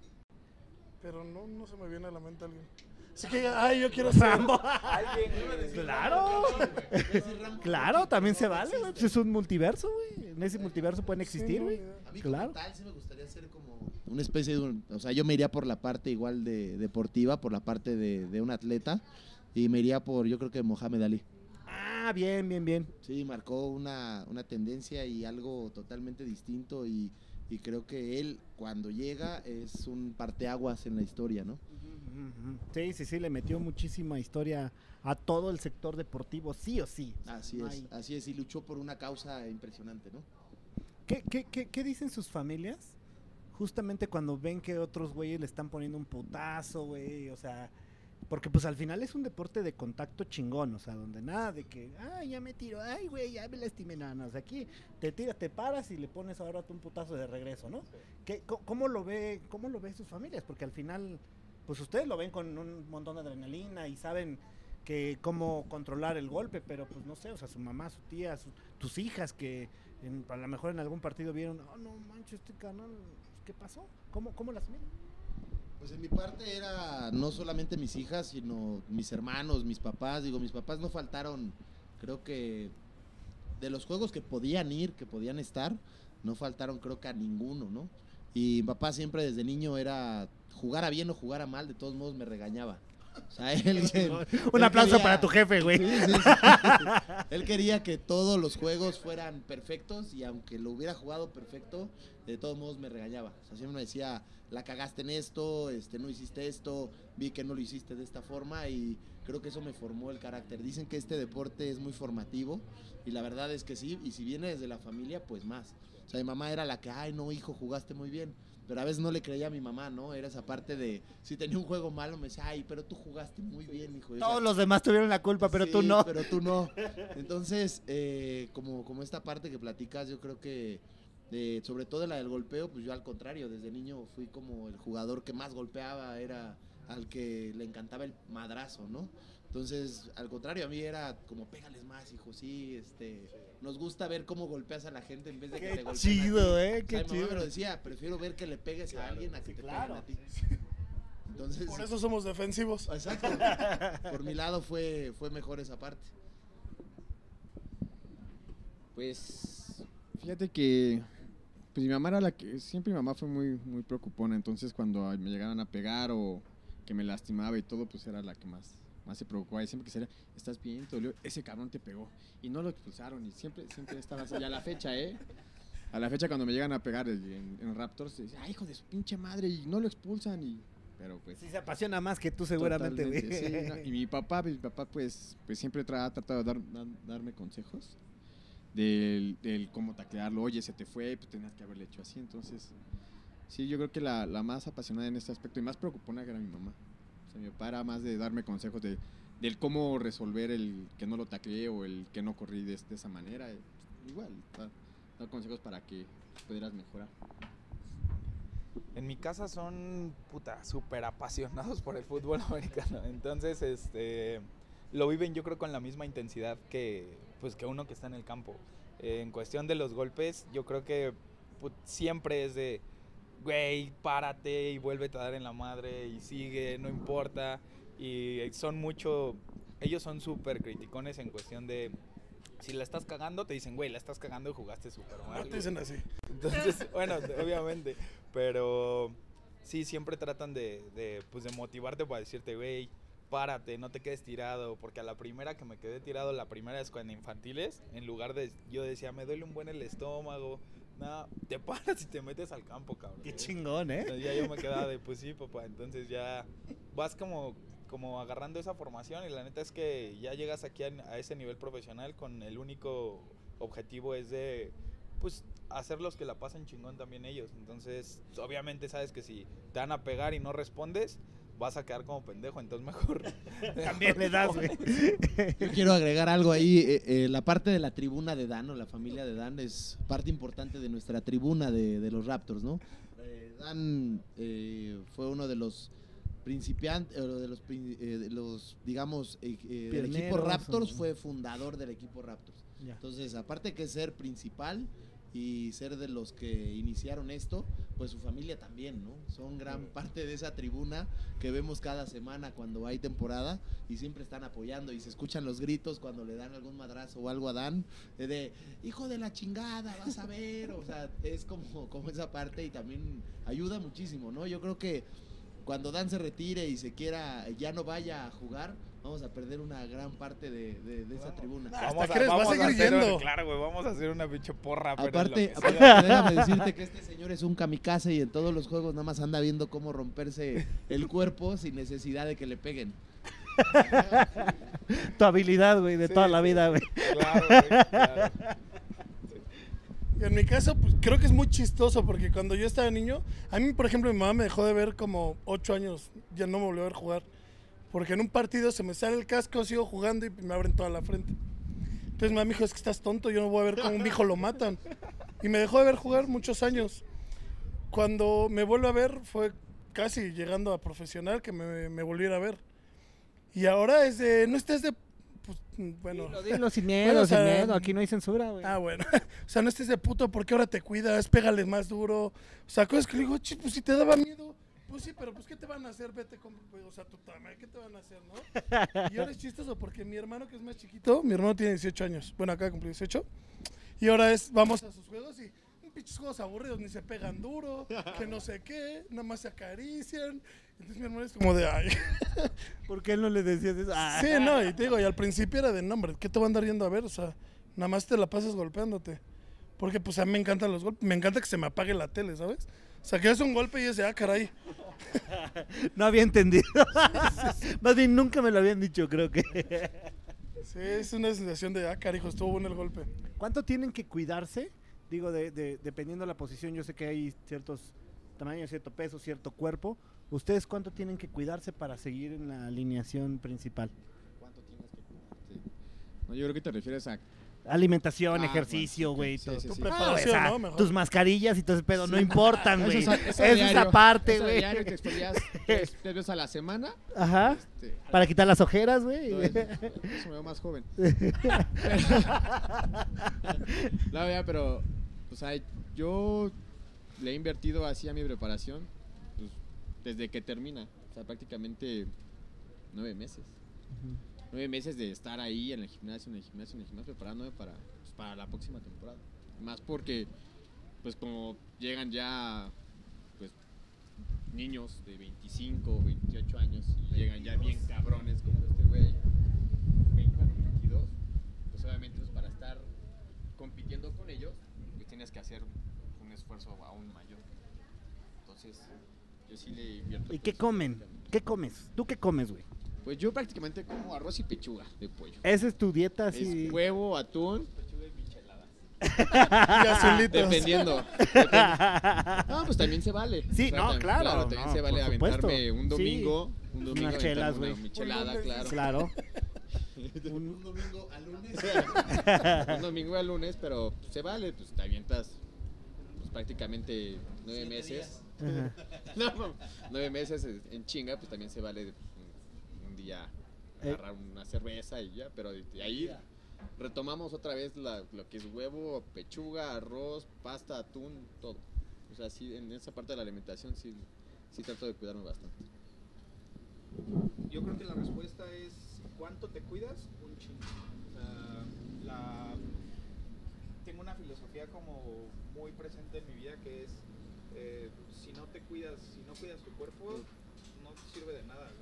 Pero no, no se me viene a la mente alguien. Así que, ay, yo quiero ser. Rambo. Alguien. Claro. Claro, también se vale, güey. Pues es un multiverso, güey. En ese multiverso pueden existir, güey. A mí Claro. tal sí me gustaría ser como una especie de un, o sea, yo me iría por la parte igual de deportiva, por la parte de, de un atleta y me iría por, yo creo que Mohamed Ali. Ah, bien, bien, bien. Sí, marcó una, una tendencia y algo totalmente distinto y, y creo que él cuando llega es un parteaguas en la historia, ¿no? Sí, sí, sí, le metió muchísima historia a todo el sector deportivo, sí o sí. Así es, así es y luchó por una causa impresionante, ¿no? ¿Qué, qué, qué, qué dicen sus familias? Justamente cuando ven que otros güeyes le están poniendo un putazo, güey, o sea, porque pues al final es un deporte de contacto chingón, o sea, donde nada de que, ay, ya me tiro, ay, güey, ya me lastimé, nada, no, o sea, aquí te tiras, te paras y le pones ahora tú un putazo de regreso, ¿no? ¿Qué, co- ¿Cómo lo ve, cómo lo ven sus familias? Porque al final, pues ustedes lo ven con un montón de adrenalina y saben que cómo controlar el golpe, pero pues no sé, o sea, su mamá, su tía, su- tus hijas que en- a lo mejor en algún partido vieron, oh no manches, este canal, ¿qué pasó? ¿Cómo, cómo las miran? Pues en mi parte era no solamente mis hijas, sino mis hermanos, mis papás. Digo, mis papás no faltaron, creo que de los juegos que podían ir, que podían estar, no faltaron creo que a ninguno, ¿no? Y mi papá siempre desde niño era, jugara bien o jugara mal, de todos modos me regañaba. O sea, él, Un él aplauso quería- para tu jefe, güey. Sí, sí, sí, sí. Él quería que todos los juegos fueran perfectos y aunque lo hubiera jugado perfecto, de todos modos me regañaba. O sea, siempre me decía, la cagaste en esto, este, no hiciste esto, vi que no lo hiciste de esta forma y creo que eso me formó el carácter. Dicen que este deporte es muy formativo y la verdad es que sí, y si viene desde la familia, pues más. O sea, mi mamá era la que, ay, no, hijo, jugaste muy bien. Pero a veces no le creía a mi mamá, ¿no? Era esa parte de, si tenía un juego malo, me decía, ay, pero tú jugaste muy bien, hijo. O sea, Todos los demás tuvieron la culpa, pero tú no. Pero tú no. Entonces, eh, como, como esta parte que platicas, yo creo que, eh, sobre todo la del golpeo, pues yo al contrario, desde niño fui como el jugador que más golpeaba, era al que le encantaba el madrazo, ¿no? Entonces, al contrario, a mí era como, pégales más, hijo, sí, este, nos gusta ver cómo golpeas a la gente en vez de que te Qué golpeen a chido, ti. eh, O qué sea, mi mamá chido. me lo decía, prefiero ver que le pegues a alguien a que sí, te claro. peguen a ti. Entonces, Por eso somos defensivos. exacto. Por mi lado fue, fue mejor esa parte. Pues fíjate que pues mi mamá era la que siempre mi mamá fue muy muy preocupona, entonces cuando me llegaban a pegar o que me lastimaba y todo, pues era la que más más se preocupaba y siempre que sería, ¿estás bien? ¿Te dolió? Ese cabrón te pegó y no lo expulsaron y siempre siempre estaba así. Y a la fecha, ¿eh? A la fecha cuando me llegan a pegar en, en Raptors, dice, "Ay, hijo de su pinche madre" y no lo expulsan y pero pues Sí, se apasiona más que tú seguramente, güey. Sí, no, Y mi papá, mi papá pues, pues siempre tra- ha tratado de dar- dar- darme consejos del, del cómo taclearlo. Oye, se te fue, pues tenías que haberle hecho así. Entonces, sí, yo creo que la, la más apasionada en este aspecto y más preocupona era mi mamá. Mi papá era más de darme consejos de, del cómo resolver el que no lo tacleé o el que no corrí de, esa manera. eh, Igual, dar, consejos para que pudieras mejorar. En mi casa son puta súper apasionados por el fútbol americano. Entonces, este lo viven yo creo con la misma intensidad que pues que uno que está en el campo. Eh, en cuestión de los golpes, yo creo que siempre es de güey, párate y vuélvete a dar en la madre y sigue, no importa. Y son mucho ellos son súper criticones en cuestión de si la estás cagando, te dicen, güey, la estás cagando y jugaste súper mal. No te güey". dicen así. Entonces, bueno, obviamente, pero sí, siempre tratan de, de, pues, de motivarte para decirte, güey, párate, no te quedes tirado, porque a la primera que me quedé tirado, la primera es cuando infantiles, en lugar de, yo decía, me duele un buen el estómago, nada, te paras y te metes al campo, cabrón. Qué ¿eh? chingón, ¿eh? Entonces ya yo me quedaba de, pues sí, papá, entonces ya vas como, como agarrando esa formación y la neta es que ya llegas aquí a, a ese nivel profesional con el único objetivo es de, pues, hacerlos que la pasen chingón también ellos. Entonces, obviamente sabes que si te van a pegar y no respondes, vas a quedar como pendejo, entonces mejor... También le das, güey. Yo quiero agregar algo ahí. eh, eh, la parte de la tribuna de Dan o la familia de Dan es parte importante de nuestra tribuna de, de los Raptors, ¿no? Eh, Dan eh, fue uno de los principiantes, eh, de los, prin- eh, de los digamos, eh, eh, del equipo Raptors, fue fundador del equipo Raptors. Ya. Entonces, aparte que ser principal y ser de los que iniciaron esto, pues su familia también, ¿no? Son gran parte de esa tribuna que vemos cada semana cuando hay temporada y siempre están apoyando y se escuchan los gritos cuando le dan algún madrazo o algo a Dan eh, de hijo de la chingada, vas a ver, o sea, es como, como esa parte y también ayuda muchísimo, ¿no? Yo creo que cuando Dan se retire y se quiera, ya no vaya a jugar, vamos a perder una gran parte de, de- de esa tribuna. Hasta crees, va a seguir hacer un- claro, güey, vamos a hacer una pinche porra. pero Aparte, lo que aparte, sea. déjame decirte que este señor es un kamikaze y en todos los juegos nada más anda viendo cómo romperse el cuerpo sin necesidad de que le peguen. Tu habilidad, güey, de Sí, toda la vida, güey. Claro, güey, claro. En mi caso, pues, creo que es muy chistoso porque cuando yo estaba niño, a mí, por ejemplo, mi mamá me dejó de ver como ocho años, ya no me volvió a ver jugar. Porque en un partido se me sale el casco, sigo jugando y me abren toda la frente. Entonces mi dijo, es que estás tonto, yo no voy a ver cómo un hijo lo matan. Y me dejó de ver jugar muchos años. Cuando me vuelvo a ver fue casi llegando a profesional que me, me volviera a ver. Y ahora es de, no estés de... Pues, bueno, Dilo, dilo sin miedo, Bueno, o sin miedo. Aquí no hay censura, güey. Ah, bueno. O sea, no estés de puto porque ahora te cuidas, pégale más duro. O sea, cosas que le digo, "Chis, pues si te daba miedo. Pues sí, pero pues ¿qué te van a hacer? Vete con... pues, O sea, tu tamaño, ¿qué te van a hacer, no? Y ahora es chistoso porque mi hermano que es más chiquito, mi hermano tiene 18 años. Bueno, acá cumplió 18. Y ahora es, vamos a sus juegos y pinches juegos aburridos, ni se pegan duro, que no sé qué, nada más se acarician. Entonces mi hermano es como de, ay. ¿Por qué no le decías eso? Ah. Sí, no, y te digo, y al principio era de nombre, ¿qué te va a andar yendo a ver? O sea, nada más te la pasas golpeándote. Porque pues a mí me encantan los golpes, me encanta que se me apague la tele, ¿sabes? O sea, que es un golpe y es de, ah, caray. No había entendido. Más bien, nunca me lo habían dicho, creo que. Sí, es una sensación de, ah, carijo, estuvo bueno el golpe. ¿Cuánto tienen que cuidarse? Digo, de, de- dependiendo de la posición, yo sé que hay ciertos tamaños, cierto peso, cierto cuerpo. ¿Ustedes cuánto tienen que cuidarse para seguir en la alineación principal? ¿Cuánto tienes que cuidarte? No, yo creo que te refieres a Alimentación, Ah, ejercicio, bueno, güey. sí, todo. sí, Tu sí. preparación, o sea, ¿no? Mejor. Tus mascarillas y todo ese pedo no importan, güey. Eso es- eso a es diario, aparte, eso a güey. diario te exfolias tres, veces a la semana. Ajá. este, Para quitar las ojeras, güey. no, eso me veo más joven. no, ya, pero, o sea, yo le he invertido así a mi preparación pues, desde que termina. O sea, prácticamente nueve meses. Nueve meses de estar ahí en el gimnasio, en el gimnasio, en el gimnasio, preparándome para, pues, para la próxima temporada. Más porque, pues como llegan ya, pues, niños de 25, 28 años y llegan ya bien cabrones como este güey, 20, 22, pues obviamente pues, para estar compitiendo con ellos, pues tienes que hacer un esfuerzo aún mayor. Entonces, yo sí le invierto. ¿Y qué comen? ¿Qué comes? ¿Tú qué comes, güey? Pues yo prácticamente como arroz y pechuga de pollo. Esa es tu dieta así. Es huevo, atún, Y azulitos. dependiendo. Depen- No, pues también se vale. Sí, no, tam- claro, también no, se vale aventarme un Sí. domingo. Un domingo Unas una michelada, claro. Claro. Un domingo al lunes. un domingo al lunes, pero se vale, pues te avientas pues, prácticamente nueve meses. No, no, nueve meses en en chinga, pues también se vale Eh. agarrar una cerveza y ya, pero ahí retomamos otra vez la- lo que es huevo, pechuga, arroz, pasta, atún, todo. O sea, sí, en esa parte de la alimentación sí, sí trato de cuidarme bastante. Yo creo que la respuesta es ¿cuánto te cuidas? Un chingo. La- tengo una filosofía como muy presente en mi vida que es eh, si no te cuidas, si no cuidas tu cuerpo, no te sirve de nada.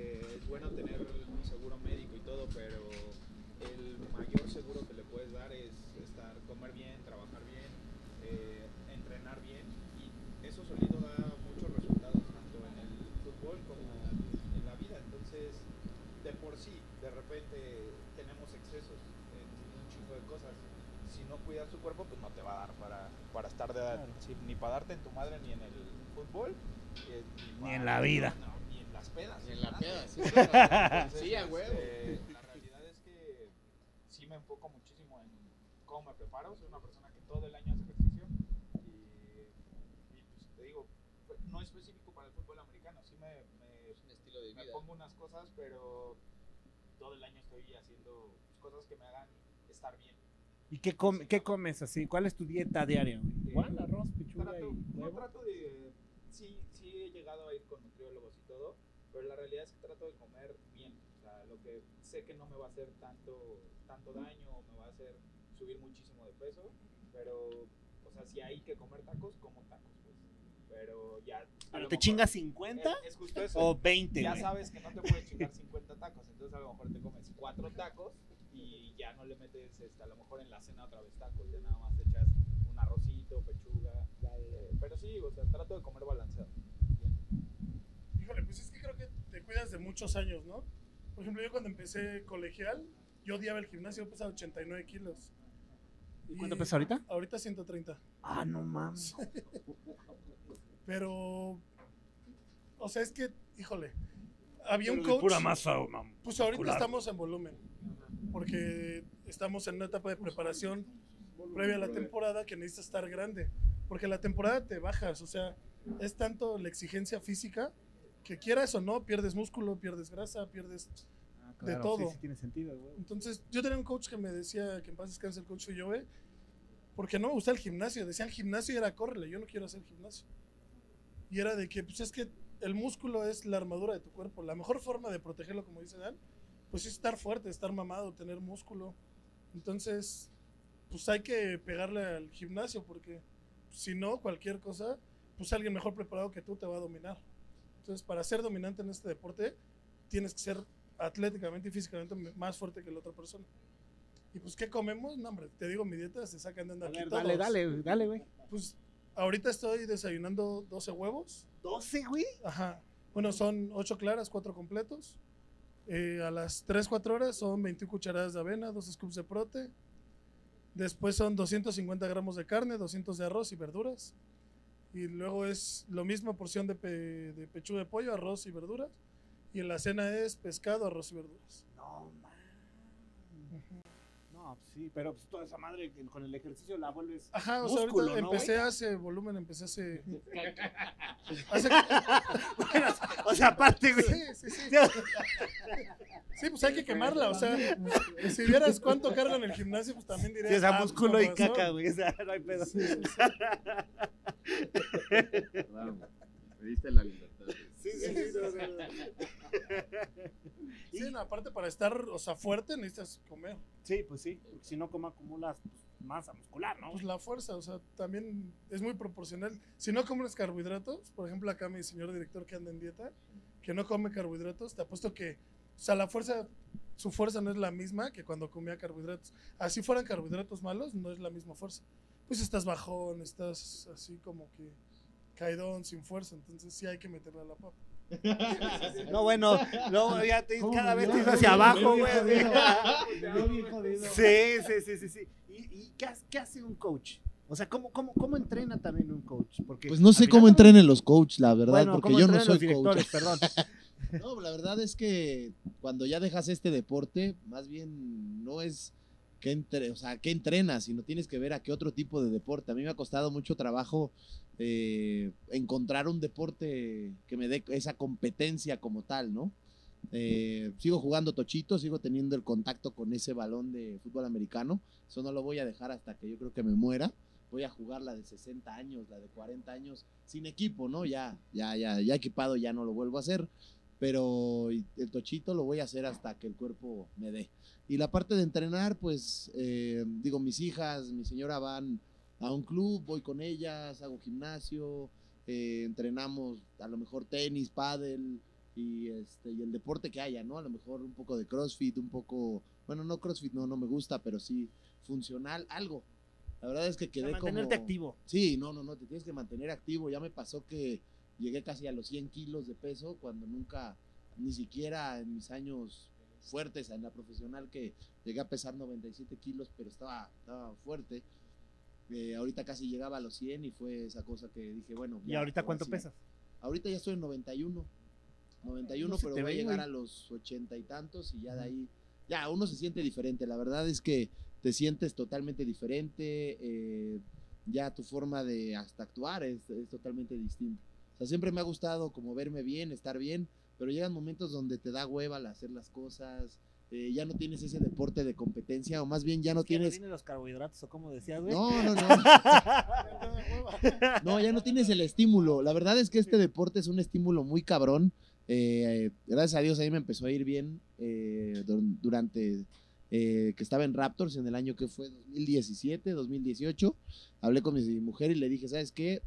Eh, es bueno tener un seguro médico y todo, pero el mayor seguro que le puedes dar es estar, comer bien, trabajar bien, eh, entrenar bien y eso solito da muchos resultados tanto en el fútbol como en la vida. Entonces, de por sí, de repente tenemos excesos en un chingo de cosas. Si no cuidas tu cuerpo, pues no te va a dar para, para estar de, sí, ni para darte en tu madre ni en el fútbol, eh, Ni en la vida. no, sí. Sí, a huevo. este, la realidad es que sí me enfoco muchísimo en cómo me preparo. Soy una persona que todo el año hace ejercicio y, y, pues, te digo, pues, no específico para el fútbol americano. Sí me, me, Es un estilo de me vida. pongo unas cosas, pero todo el año estoy haciendo cosas que me hagan estar bien. ¿Y qué, come- qué comes así? ¿Cuál es tu dieta diaria, güey? Eh, Igual, arroz, pechuga trato, y no huevo. trato de. Sí, sí he llegado a ir con pero la realidad es que trato de comer bien. O sea, lo que sé que no me va a hacer tanto, tanto daño o me va a hacer subir muchísimo de peso, pero, o sea, si hay que comer tacos, como tacos, pues. Pero ya. ¿Pero te chingas 50 Es, es justo eso. o 20, ya sabes que no te puedes chingar 50 tacos, entonces a lo mejor te comes cuatro tacos y ya no le metes este, a lo mejor en la cena otra vez tacos, ya nada más te echas un arrocito, pechuga, eh, pero sí, o sea, trato de comer balanceado. Híjole, pues es que creo que te cuidas de muchos años, ¿no? Por ejemplo, yo cuando empecé colegial, yo odiaba el gimnasio, yo pesaba 89 kilos. ¿Y cuánto pesas ahorita? Ahorita 130. Ah, no mames. Pero, o sea, es que, híjole, había un Pero de coach. Pura masa, mam. Pues ahorita muscular. estamos en volumen, porque estamos en una etapa de preparación previa a la temporada que necesita estar grande, porque la temporada te bajas, o sea, es tanto la exigencia física que quieras o no, pierdes músculo, pierdes grasa, pierdes... Ah, de todo. Sí, sí tiene sentido, güey. Entonces, yo tenía un coach que me decía que en paz descanse el coach Joe, porque no me gusta el gimnasio, decían gimnasio y era córrele, yo no quiero hacer gimnasio. Y era de que, pues es que el músculo es la armadura de tu cuerpo. La mejor forma de protegerlo, como dice Dan, pues es estar fuerte, estar mamado, tener músculo. Entonces, pues hay que pegarle al gimnasio porque si no, cualquier cosa, pues alguien mejor preparado que tú te va a dominar. Entonces, para ser dominante en este deporte, tienes que ser atléticamente y físicamente más fuerte que la otra persona. Y pues, ¿qué comemos? No, hombre, te digo, mi dieta se sacan de andar dale, dale, dale, güey. Pues, ahorita estoy desayunando 12 huevos. 12, güey. Ajá. Bueno, son 8 claras, 4 completos. Eh, a las 3, 4 horas son 21 cucharadas de avena, 2 scoops de prote. Después son 250 gramos de carne, 200 de arroz y verduras. Y luego es lo mismo porción de, pe- de pechuga de pollo, arroz y verduras. Y en la cena es pescado, arroz y verduras. No, sí, pero pues toda esa madre que con el ejercicio la vuelves. Ajá, o sea, Músculo, ahorita ¿no, empecé güey? hace volumen, empecé hace... hace Bueno, o sea, aparte, güey. sí, sí, sí. Sí, pues hay que quemarla, o sea, si vieras cuánto cargo en el gimnasio, pues también dirías... Sí, o sea, "Ah, músculo y razón". caca, güey. O sea, no hay pedo. Claro, me diste la libertad. Sí, sí, sí. Sí, aparte para estar, o sea, fuerte necesitas comer. Sí, pues sí, porque si no, como acumulas pues, masa muscular, ¿no? Pues la fuerza, o sea, también es muy proporcional. Si no comes carbohidratos, por ejemplo, acá mi señor director que anda en dieta, que no come carbohidratos, te apuesto que, o sea, la fuerza, su fuerza no es la misma que cuando comía carbohidratos. Así fueran carbohidratos malos, no es la misma fuerza. Pues estás bajón, estás así como que caidón, sin fuerza, entonces sí hay que meterle a la papa. No, bueno, no, ya te- ¿Cómo cada vez te ibas hacia abajo, güey. Sí, sí, sí, sí, sí. ¿Y, y qué, hace, qué hace un coach? O sea, ¿cómo, cómo, cómo entrena también un coach? Porque Pues no sé cómo final- entrenen los coaches, la verdad, Bueno, porque ¿cómo yo no soy coach. perdón. No, la verdad es que cuando ya dejas este deporte, más bien no es que entre, o sea, qué entrenas, sino tienes que ver a qué otro tipo de deporte. A mí me ha costado mucho trabajo eh, encontrar un deporte que me dé esa competencia como tal, ¿no? Eh, sigo jugando tochito, sigo teniendo el contacto con ese balón de fútbol americano. Eso no lo voy a dejar hasta que yo creo que me muera. Voy a jugar la de 60 años, la de 40 años, sin equipo, ¿no? Ya, ya, ya, ya equipado, ya no lo vuelvo a hacer pero el tochito lo voy a hacer hasta que el cuerpo me dé. Y la parte de entrenar, pues, eh, digo, mis hijas, mi señora van a un club, voy con ellas, hago gimnasio, eh, entrenamos a lo mejor tenis, pádel y, este, y el deporte que haya, ¿no? A lo mejor un poco de CrossFit, un poco, bueno, no CrossFit, no, no me gusta, pero sí funcional, algo. La verdad es que quedé mantenerte como... activo. Sí, no, no, no, te tienes que mantener activo. Ya me pasó que llegué casi a los 100 kilos de peso cuando nunca, ni siquiera en mis años fuertes en la profesional, que llegué a pesar 97 kilos, pero estaba, estaba fuerte. Eh, ahorita casi llegaba a los 100 y fue esa cosa que dije, bueno. ¿Y ya, ahorita cuánto pesas? Ahorita ya estoy en 91. 91, No pero voy a llegar a los 80 y tantos y ya de ahí, ya uno se siente diferente. La verdad es que te sientes totalmente diferente. eh, ya tu forma de hasta actuar es, es totalmente distinta. O sea, siempre me ha gustado como verme bien, estar bien, pero llegan momentos donde te da hueva al hacer las cosas. eh, ya no tienes ese deporte de competencia, o más bien ya no ¿Que tienes. los carbohidratos o como decías, güey? No, no, no. No, ya no tienes el estímulo. La verdad es que este deporte es un estímulo muy cabrón. Eh, gracias a Dios ahí me empezó a ir bien eh, dur- durante eh, que estaba en Raptors en el año que fue 2017, 2018. Hablé con mi mujer y le dije, ¿sabes qué?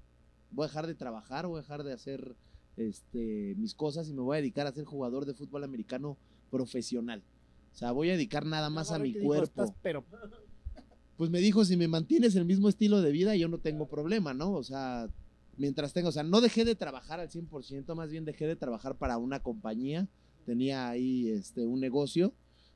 Voy a dejar de trabajar, voy a dejar de hacer este, mis cosas y me voy a dedicar a ser jugador de fútbol americano profesional. O sea, voy a dedicar nada más a mi dijo, cuerpo "Estás pero pues me dijo, si me mantienes el mismo estilo de vida, yo no tengo problema, ¿no? O sea, mientras tengo, o sea, no dejé de trabajar al 100%, más bien dejé de trabajar para una compañía, tenía ahí este, un negocio,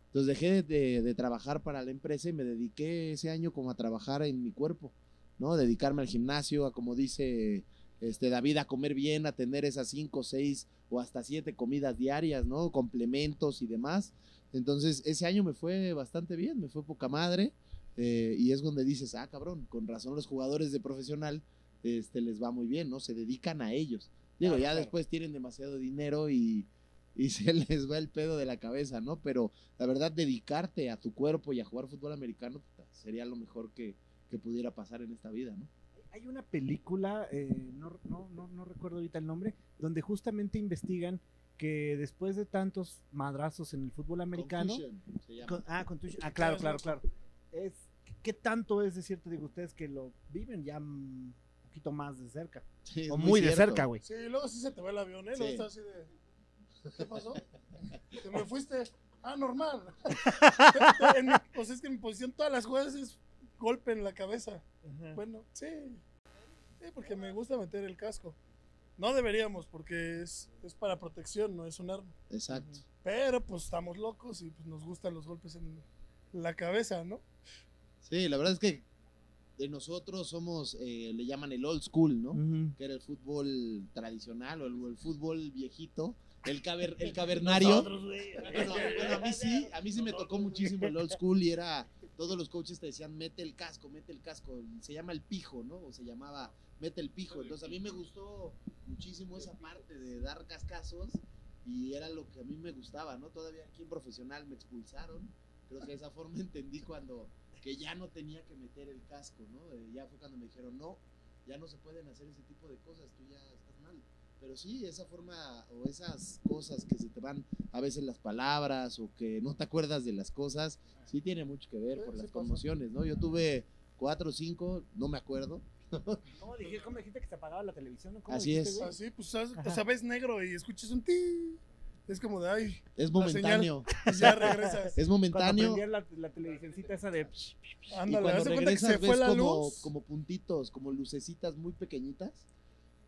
entonces dejé de, de- de trabajar para la empresa y me dediqué ese año como a trabajar en mi cuerpo, ¿no? Dedicarme al gimnasio, a como dice este, David, a comer bien, a tener esas cinco, seis o hasta siete comidas diarias, ¿no? Complementos y demás. Entonces, ese año me fue bastante bien, me fue poca madre. Eh, y es donde dices, ah, cabrón, con razón los jugadores de profesional este, les va muy bien, ¿no? Se dedican a ellos. Digo, Claro, ya claro. después tienen demasiado dinero y, y se les va el pedo de la cabeza, ¿no? Pero la verdad, dedicarte a tu cuerpo y a jugar fútbol americano sería lo mejor que, que pudiera pasar en esta vida, ¿no? Hay una película, eh, no, no, no, no recuerdo ahorita el nombre, donde justamente investigan que después de tantos madrazos en el fútbol americano, Confusion, se llama. con- ah, contusion- ah, claro, claro, claro, es ¿qué tanto es de cierto digo ustedes que lo viven ya un poquito más de cerca Sí, o muy, de cerca, güey? Sí, luego sí se te va el avión, ¿eh? Luego Sí. estás así de. ¿Qué pasó? Te me fuiste. Ah, normal. en mi, pues es que en mi posición todas las jugadas es golpe en la cabeza. Bueno, sí. Sí, porque me gusta meter el casco. No deberíamos, porque es, es para protección, no es un arma. Exacto. Pero pues estamos locos y pues, nos gustan los golpes en la cabeza, ¿no? Sí, la verdad es que de nosotros somos, eh, le llaman el old school, ¿no? Que era el fútbol tradicional o el, fútbol viejito, el, caver, el cavernario. Nosotros. Bueno, bueno, a mí sí, a mí sí me tocó muchísimo el old school y era, todos los coaches te decían, mete el casco, mete el casco, se llama el pijo, ¿no? O se llamaba, mete el pijo. Entonces a mí me gustó muchísimo esa parte de dar cascazos y era lo que a mí me gustaba, ¿no? Todavía aquí en profesional me expulsaron, creo que de esa forma entendí cuando, que ya no tenía que meter el casco, ¿no? Eh, ya fue cuando me dijeron, no, ya no se pueden hacer ese tipo de cosas, tú ya estás. Pero sí, esa forma o esas cosas que se te van a veces las palabras o que no te acuerdas de las cosas, sí tiene mucho que ver por las conmociones, ¿no? Yo tuve cuatro o cinco, no me acuerdo. ¿Cómo dijiste, cómo dijiste que se apagaba la televisión? ¿no? ¿Cómo Así dijiste, es. güey? Así, pues, ¿sabes? O sea, ves negro y escuchas un ti. Es como de, ay, Es momentáneo, pues ya regresas. es Cuando momentáneo. prendías la, la televisioncita esa de... Y Ándale, cuando haz de cuenta que regresas se fue ves la como, luz. como puntitos, como lucecitas muy pequeñitas.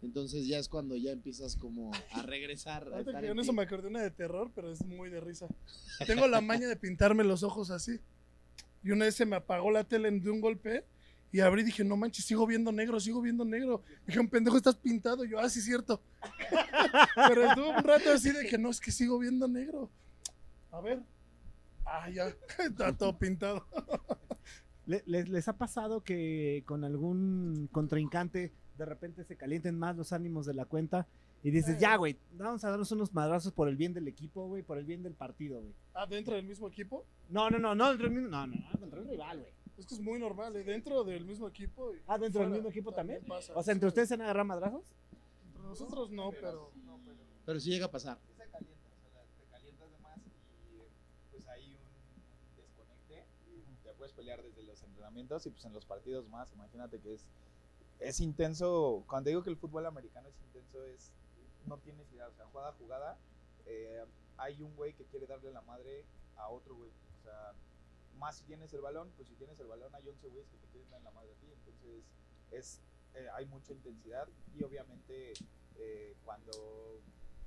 Entonces ya es cuando ya empiezas como a regresar. a estar en eso me acordé una de terror, pero es muy de risa. Tengo la maña de pintarme los ojos así. Y una vez se me apagó la tele de un golpe y abrí y dije, no manches, sigo viendo negro, sigo viendo negro. Dije, un pendejo, estás pintado. Y yo, ah, sí, cierto. pero estuvo un rato así de que no, es que sigo viendo negro. A ver. Ah, ya, está todo pintado. ¿Le- ¿Les, les ha pasado que con algún contrincante de repente se calienten más los ánimos de la cuenta y dices, Eh. ya, güey, vamos a darnos unos madrazos por el bien del equipo, güey, por el bien del partido, güey? Ah, dentro del mismo equipo. No, no, no, no, dentro del mismo, no, no, no, contra el rival, güey. Es que es muy normal, ¿eh? dentro del mismo equipo. y Ah, ¿dentro del fuera mismo equipo también? pasa. O sea, ¿entre Sí. ustedes se han agarrado madrazos? Entre nosotros no, pero. Pero sí llega a pasar. se calienta, o sea, te calientas de más y pues hay un, un desconecte y te puedes pelear desde los entrenamientos y pues en los partidos más, imagínate que es, es intenso, cuando digo que el fútbol americano es intenso es, no tienes idea, o sea, jugada a jugada, eh, hay un güey que quiere darle la madre a otro güey, o sea, más si tienes el balón, pues si tienes el balón hay 11 güeyes que te quieren dar la madre a ti, entonces es, eh, hay mucha intensidad y obviamente eh, cuando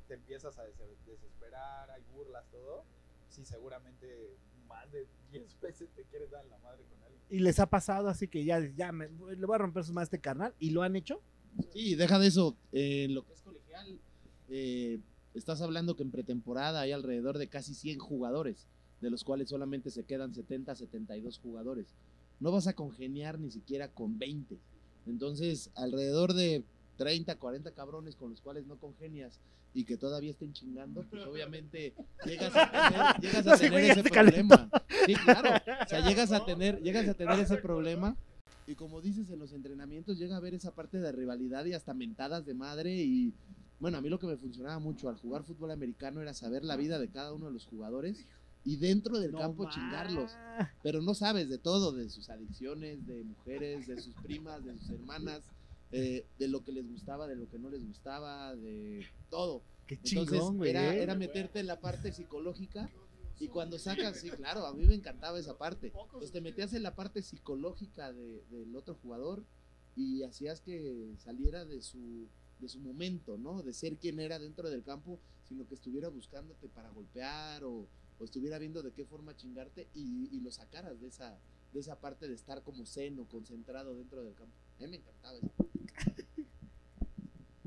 te empiezas a des- desesperar, hay burlas, todo, sí, seguramente más de 10 veces te quieres dar la madre con alguien. Y les ha pasado así que ya, ya me, le voy a romper su a este carnal y lo han hecho. Sí, deja de eso. eh, lo que es colegial, eh, estás hablando que en pretemporada hay alrededor de casi 100 jugadores, de los cuales solamente se quedan 70, 72 jugadores. No vas a congeniar ni siquiera con 20. Entonces, alrededor de 30, 40 cabrones con los cuales no congenias y que todavía estén chingando, pues obviamente llegas a tener, llegas a tener ese se problema. Sí, claro. O sea, llegas a tener, llegas a tener ese problema. Y como dices, en los entrenamientos llega a haber esa parte de rivalidad y hasta mentadas de madre. Y bueno, a mí lo que me funcionaba mucho al jugar fútbol americano era saber la vida de cada uno de los jugadores y dentro del No campo chingarlos. Pero no sabes de todo, de sus adicciones, de mujeres, de sus primas, de sus hermanas, eh, de lo que les gustaba, de lo que no les gustaba, de todo. Qué Entonces chingón, güey. era, ¿eh? era meterte en la parte psicológica y cuando sacas, sí, claro, a mí me encantaba esa parte. Pues te metías en la parte psicológica de- del otro jugador y hacías que saliera de su, de su momento, ¿no? De ser quien era dentro del campo, sino que estuviera buscándote para golpear o, o estuviera viendo de qué forma chingarte y, y lo sacaras de esa, de esa parte de estar como zen o concentrado dentro del campo. A mí me encantaba eso.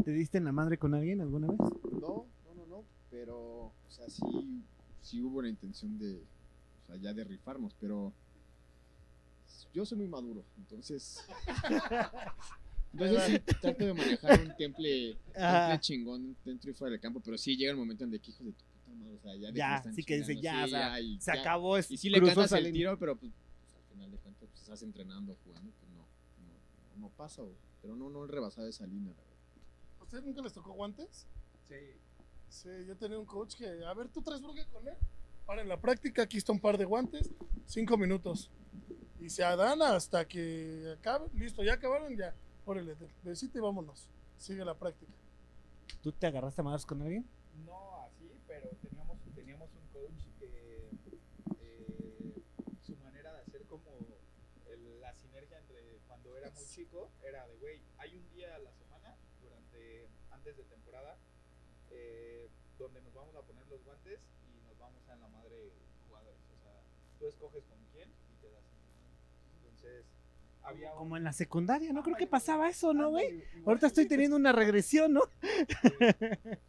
¿Te diste en la madre con alguien alguna vez? No, no, no, no. Pero, o sea, sí, sí hubo la intención de, o sea, ya de rifarnos, pero yo soy muy maduro, entonces. Entonces sí, trato de manejar un temple, Ah. temple chingón dentro y fuera del campo, pero sí llega el momento en de que hijos de tu puta madre, o sea, ya Ya, sí que dice, ya, sí, o sea, y Se ya. acabó. es- Y sí le cantas el tiro, pero pues, pues, al final de cuentas pues, estás entrenando, jugando, pues no, no, no pasa, o- pero no, no he rebasado esa línea, la verdad. ¿A ustedes nunca les tocó guantes? Sí. Sí, yo tenía un coach que, a ver, tú traes bronca con él. Para en la práctica, aquí está un par de guantes, cinco minutos. Y se dan hasta que acabe. Listo, ya acabaron, ya. Órale, besito y vámonos. Sigue la práctica. ¿Tú te agarraste a madrazos con alguien? No así, pero teníamos, teníamos un coach que eh, su manera de hacer como el- la sinergia entre cuando era muy chico era de, güey, hay un día a la semana antes de temporada eh, donde nos vamos a poner los guantes y nos vamos a la madre jugadores. O sea, tú escoges con quién y te das. Entonces, había un- Como en la secundaria, ¿no? Creo que pasaba eso, ¿no, güey? Ahorita estoy teniendo una regresión, ¿no?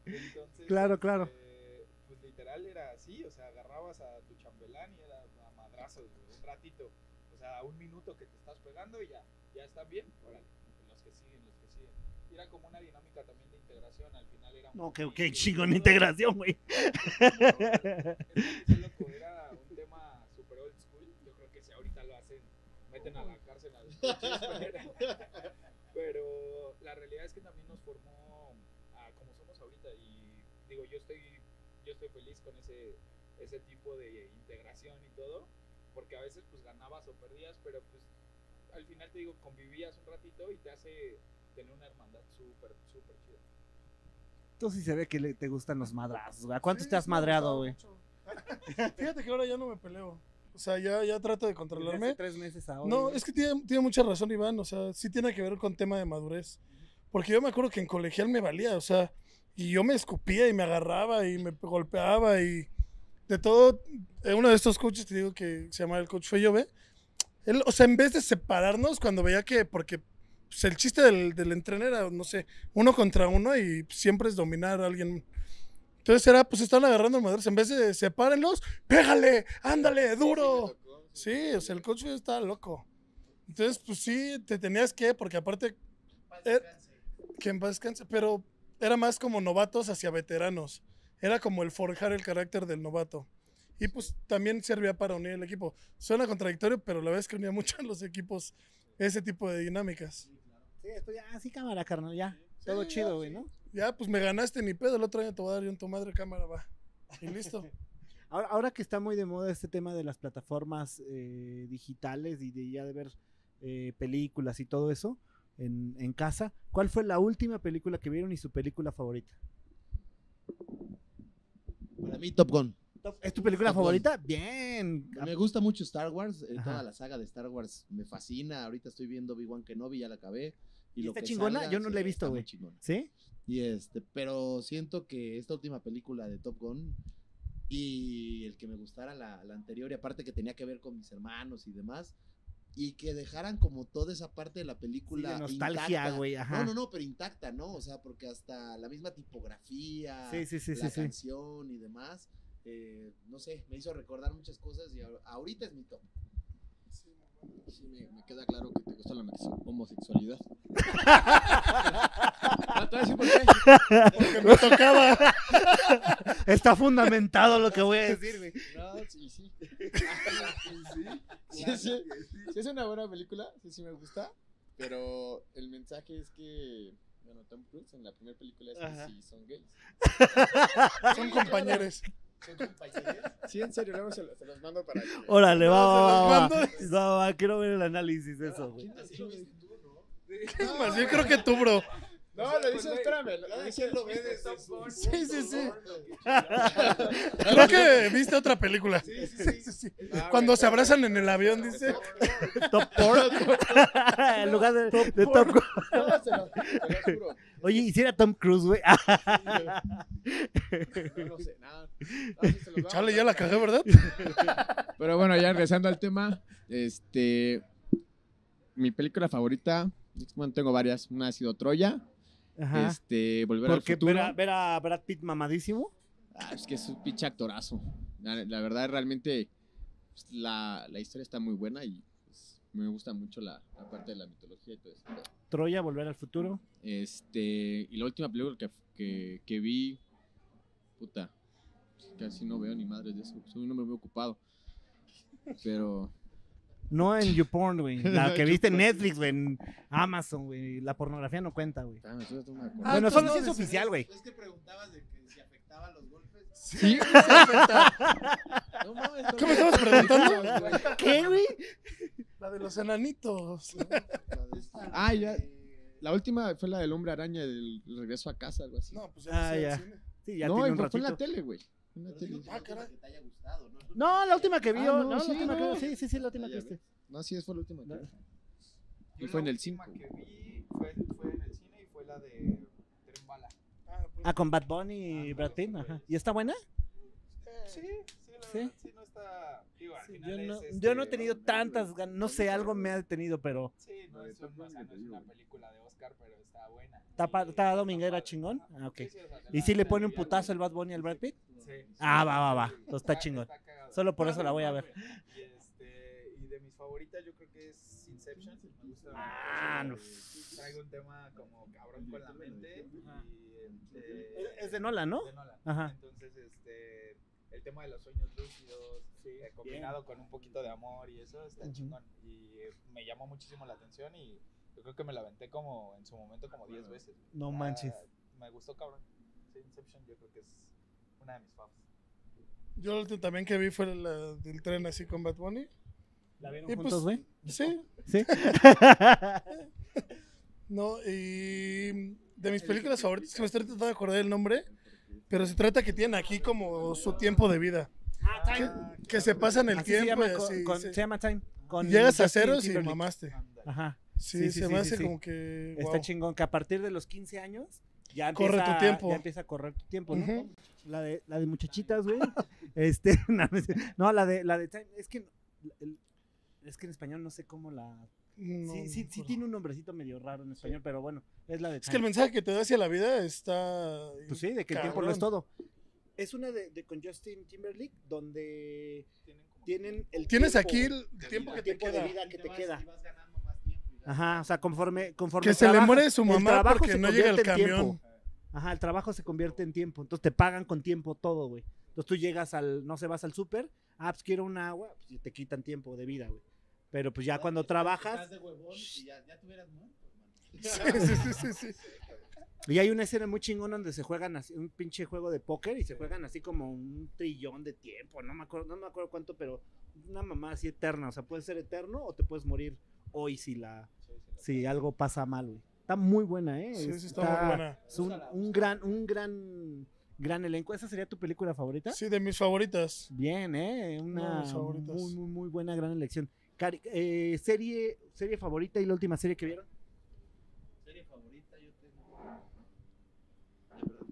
Entonces, Claro, claro. este, pues literal era así, o sea, agarrabas a tu chambelán y era a madrazos, un ratito. O sea, un minuto que te estás pegando y ya, ya están bien, órale, los que siguen, los que siguen. Y era como una dinámica también de integración, al final era No, qué, qué chingón integración, güey. Es que, loco, era un tema super old school. Yo creo que si ahorita lo hacen, meten a la cárcel a los pero, la realidad es que también nos formó, a, como somos digo, yo estoy, yo estoy feliz con ese, ese tipo de integración y todo, porque a veces pues ganabas o perdías, pero pues al final te digo, convivías un ratito y te hace tener una hermandad súper, súper chida. Tú sí se ve que le- te gustan los madrazos, güey. ¿A cuántos Sí, te has madreado, güey? mucho. Fíjate que ahora ya no me peleo. O sea, ya, ya trato de controlarme. hace tres meses ahora. No, es que tiene, tiene mucha razón Iván, o sea, sí tiene que ver con tema de madurez. Porque yo me acuerdo que en colegial me valía, o sea, y yo me escupía y me agarraba y me golpeaba y de todo. Uno de estos coaches, te digo que se llama el coach Feyove, él, o sea, en vez de separarnos, cuando veía que, porque pues, el chiste del, del entreno era, no sé, uno contra uno y siempre es dominar a alguien. Entonces era, pues estaban agarrando madurez, en vez de sepárenlos, pégale, ándale, duro. Sí, o sea, el coach estaba loco. Entonces, pues sí, te tenías que, porque aparte, eh, que en paz descanse, pero era más como novatos hacia veteranos. Era como el forjar el carácter del novato. Y pues también servía para unir el equipo. Suena contradictorio, pero la verdad es que unía mucho a los equipos ese tipo de dinámicas. Sí, esto ya, sí, cámara, carnal, ya. Todo ya, chido, güey, ¿no? Ya, pues me ganaste ni pedo, el otro año te voy a dar yo en tu madre cámara, va. Y listo. Ahora, ahora que está muy de moda este tema de las plataformas eh, digitales y de ya de ver eh, películas y todo eso en, en casa, ¿cuál fue la última película que vieron y su película favorita? Para mí, Top Gun. ¿Es tu película Top Gun. favorita? Bien. Me gusta mucho Star Wars, eh, toda la saga de Star Wars me fascina. Ahorita estoy viendo Obi-Wan Kenobi, ya la acabé. ¿Y está chingona? salga, Yo no la he visto, güey. ¿Sí? Y este, pero siento que esta última película de Top Gun y el que me gustara la, la anterior, y aparte que tenía que ver con mis hermanos y demás, y que dejaran como toda esa parte de la película. Sí, de nostalgia, güey, ajá. No, no, no, pero intacta, ¿no? O sea, porque hasta la misma tipografía, Sí, sí, sí, la canción y demás, eh, no sé, me hizo recordar muchas cosas y ahor- ahorita es mi top. Sí, me, me queda claro que te gusta la homose- homosexualidad. No, te voy a decir por qué. Porque me tocaba. Está fundamentado lo que voy a decir, güey. No, sí, sí. Sí, sí. Sí, es una buena película, sí, sí me gusta. Pero el mensaje es que, bueno, Tom Cruise en la primera película es que Ajá. sí son gays. Son compañeros. Sí, en serio, luego se, los- se los mando para que... Órale, va, va, va, va. mando. Va, va, Quiero ver el análisis de eso, güey. Más bien creo que tú, bro. No, lo dice, espérame, lo, lo dice... Sí, sí, sí. Creo que viste otra película. sí, sí. Ah, Cuando se abrazan en el avión, dice. Top Porn. en lugar de, Top juro. Oye, hiciera Tom Cruise, güey. No lo sé, nada. Sí, Chale, ya la cagué, ¿verdad? Pero bueno, ya regresando al tema, este, mi película favorita, bueno, tengo varias, una ha sido Troya, Ajá. este, Volver al Porque futuro. ver a, ver a Brad Pitt mamadísimo. Ah, es que es un pinche actorazo. La, la verdad, realmente, pues, la, la historia está muy buena y pues, me gusta mucho la, la parte de la mitología y todo eso. Troya, volver al futuro. Este, y la última película que, que, que vi, puta, casi no veo ni madres de eso, soy un hombre muy ocupado. Pero, No en YouPorn, güey. La que viste en. Netflix, güey. En Amazon, güey. La pornografía no cuenta, güey. ah. Ah, bueno, entonces solo no, si es oficial, güey. Es que preguntabas de que si afectaban los golpes. Sí, No mames, no ¿Qué me estabas preguntando? ¿Qué, güey? La de los enanitos. Ah, ya. La última fue la del hombre araña, del regreso a casa, algo así. No, pues Ah, ya. ya. sí, al cine. Sí, ya no, tiene un fue, en la tele, güey. La. Ah, caray. Que te haya gustado, ¿no? No, la última que Ah, vio. no, no, la sí, última no. que Sí, sí, sí, la última Ah, que viste. No, sí, fue la última. que vi. Yo Y fue en la el última 5. que vi fue, fue en el cine y fue la de Tren Bala. Ah, pues, Ah, con Bad Bunny y Ah, Brad Pitt. Ajá. güey. ¿Y está buena? Sí, sí, la ¿Sí? verdad, sí, no. Digo, al Sí, final yo, no, es, yo no he este, tenido tantas ganas. No sé, algo me ha detenido, pero. Sí, no es, un- o sea, no es una película de Oscar, pero está buena. ¿Está, Sí, está dominguera chingón? Ah, ok. Sí, sí, o sea, ¿Y si le pone un putazo el Bad Bunny al Brad Pitt? Sí. Ah, va, va, va. Entonces está chingón. Solo por eso la voy a ver. Y, este, y de mis favoritas yo creo que es Inception. Me gusta Ah, mucho, no. Traigo un tema como cabrón con la mente. Y, este, Es de Nolan, ¿no? de Nolan. Ajá. Entonces, este, el tema de los sueños lúcidos, eh, combinado con un poquito de amor y eso, está chingón. Y eh, me llamó muchísimo la atención y yo creo que me la aventé como en su momento como 10 veces. No Ah, manches. Me gustó cabrón. Sí, Inception yo creo que es una de mis favs. Yo última también que vi fue la del tren así con Bad Bunny. ¿La vieron Y pues, juntos, güey? Sí, Sí. no, y de mis películas favoritas, que me estoy tratando de acordar el nombre, pero se trata que tienen aquí como su tiempo de vida. Que, que se pasan el Así se tiempo llama, así. con- se llama Time. Con Llegas a ceros y mamaste. Ajá. Sí, Sí, sí, se sí, me hace como que. Está chingón que a partir de los 15 años ya Corre empieza, tu tiempo. Ya empieza a correr tu tiempo, ¿no? La de la de muchachitas, güey. este, no, no la de la de Time, es que es que en español no sé cómo la No, sí, sí, sí tiene un nombrecito medio raro en español, pero bueno, es la de Es que el mensaje que te da hacia la vida está. Pues sí, de que el tiempo lo es todo. Es una de, de con Justin Timberlake donde Tienen el Tienes tiempo- aquí el tiempo que te tiempo de queda. vida que te queda. Ajá, o sea, conforme conforme Que se le muere su mamá porque se no llega el camión. tiempo. Ajá, el trabajo se convierte en tiempo. Entonces te pagan con tiempo todo, güey. Entonces tú llegas al, no sé, vas al súper, ah, pues quiero una agua, pues y te quitan tiempo de vida, güey. Pero pues ya cuando trabajas, Estás de huevón y ya, ya te hubieras muerto, hermano. Sí, sí, sí, sí, y hay una escena muy chingona donde se juegan así, un pinche juego de póker y se juegan así como un trillón de tiempo, no me acuerdo, no me acuerdo cuánto, pero una mamá así eterna, o sea, puede ser eterno o te puedes morir hoy si la, si algo pasa mal, güey. Está muy buena, eh. Sí, sí, está muy buena. Es un, un gran, un gran, gran elenco. ¿Esa sería tu película favorita? Sí, de mis favoritas. Bien, ¿eh? Una muy, muy, muy buena, gran elección. Cari- eh, serie, serie favorita y la última serie que vieron. Serie favorita yo tengo. Ay, perdón.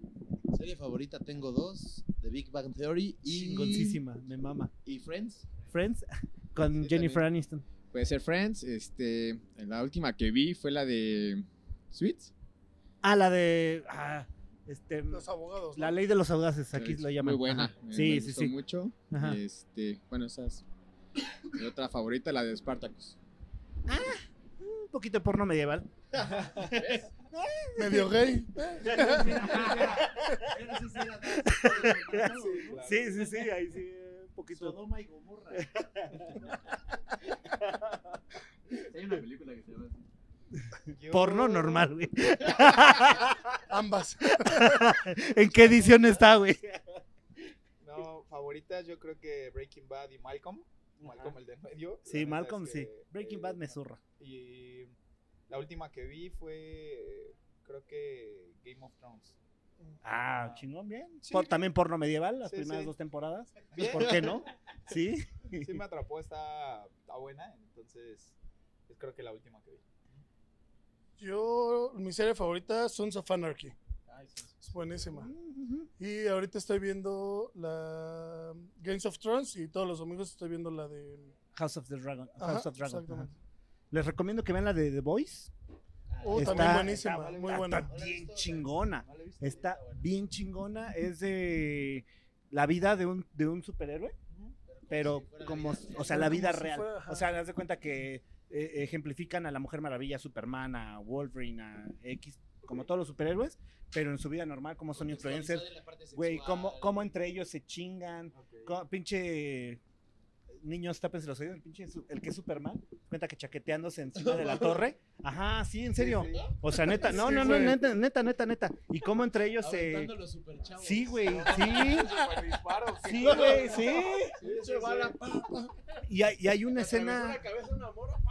Serie favorita tengo dos: The Big Bang Theory y, Chingoncísima, me mama. y Friends. Friends con Sí, Jennifer también. Aniston. Puede ser Friends. Este, la última que vi fue la de Sweets. Ah, la de ah, este, Los abogados. la ley de los audaces, aquí Es lo llaman. Muy buena. Ajá. me- Sí, me sí, gustó sí. mucho. Ajá. Este, bueno, esas. Mi otra favorita, la de Spartacus. Un poquito de porno medieval. Medio gay. Sí, sí, sí, ahí sí, un poquito. Sodoma y Gomorra. Hay una película que se llama así. Yo- Porno normal, güey. Ambas. ¿En qué edición está, güey? No, favoritas yo creo que Breaking Bad y Malcolm. Malcolm el de medio. Sí, Malcolm, es sí. Breaking eh, Bad me zurra. Y la última que vi fue, creo que Game of Thrones. Ah, chingón, bien. Sí. Por- también porno medieval, las Sí, primeras sí. dos temporadas. Bien. ¿Por qué no? Sí. Sí me atrapó, está, está buena, entonces es creo que la última que vi. Yo, mi serie favorita, Sons of Anarchy. Es buenísima. Ujú. Y ahorita estoy viendo la Games of Thrones y todos los domingos estoy viendo la de. House of the Dragon. Ajá, House of Dragon. exactamente. Les recomiendo que vean la de The Voice. Oh, Está- también buenísima, está- muy Está buena. bien chingona. Está bien chingona. Es de la vida de un, de un superhéroe. Pero como, o sea, la vida real. O sea, haz de cuenta que eh, ejemplifican a la Mujer Maravilla, a Superman, a Wolverine, a X, como todos los superhéroes, pero en su vida normal, como son influencers. Güey, cómo, cómo entre ellos se chingan. Pinche niños, tápense los oídos, el pinche el que es Superman, cuenta que chaqueteándose encima de la torre. Ajá, sí, en serio. Sí, sí. O sea, neta, no, Sí, no, no, neta, neta, neta, neta. Y cómo entre ellos se. Sí, güey, sí. Sí, güey, sí. Sí, sí, sí. Y hay, y hay una escena.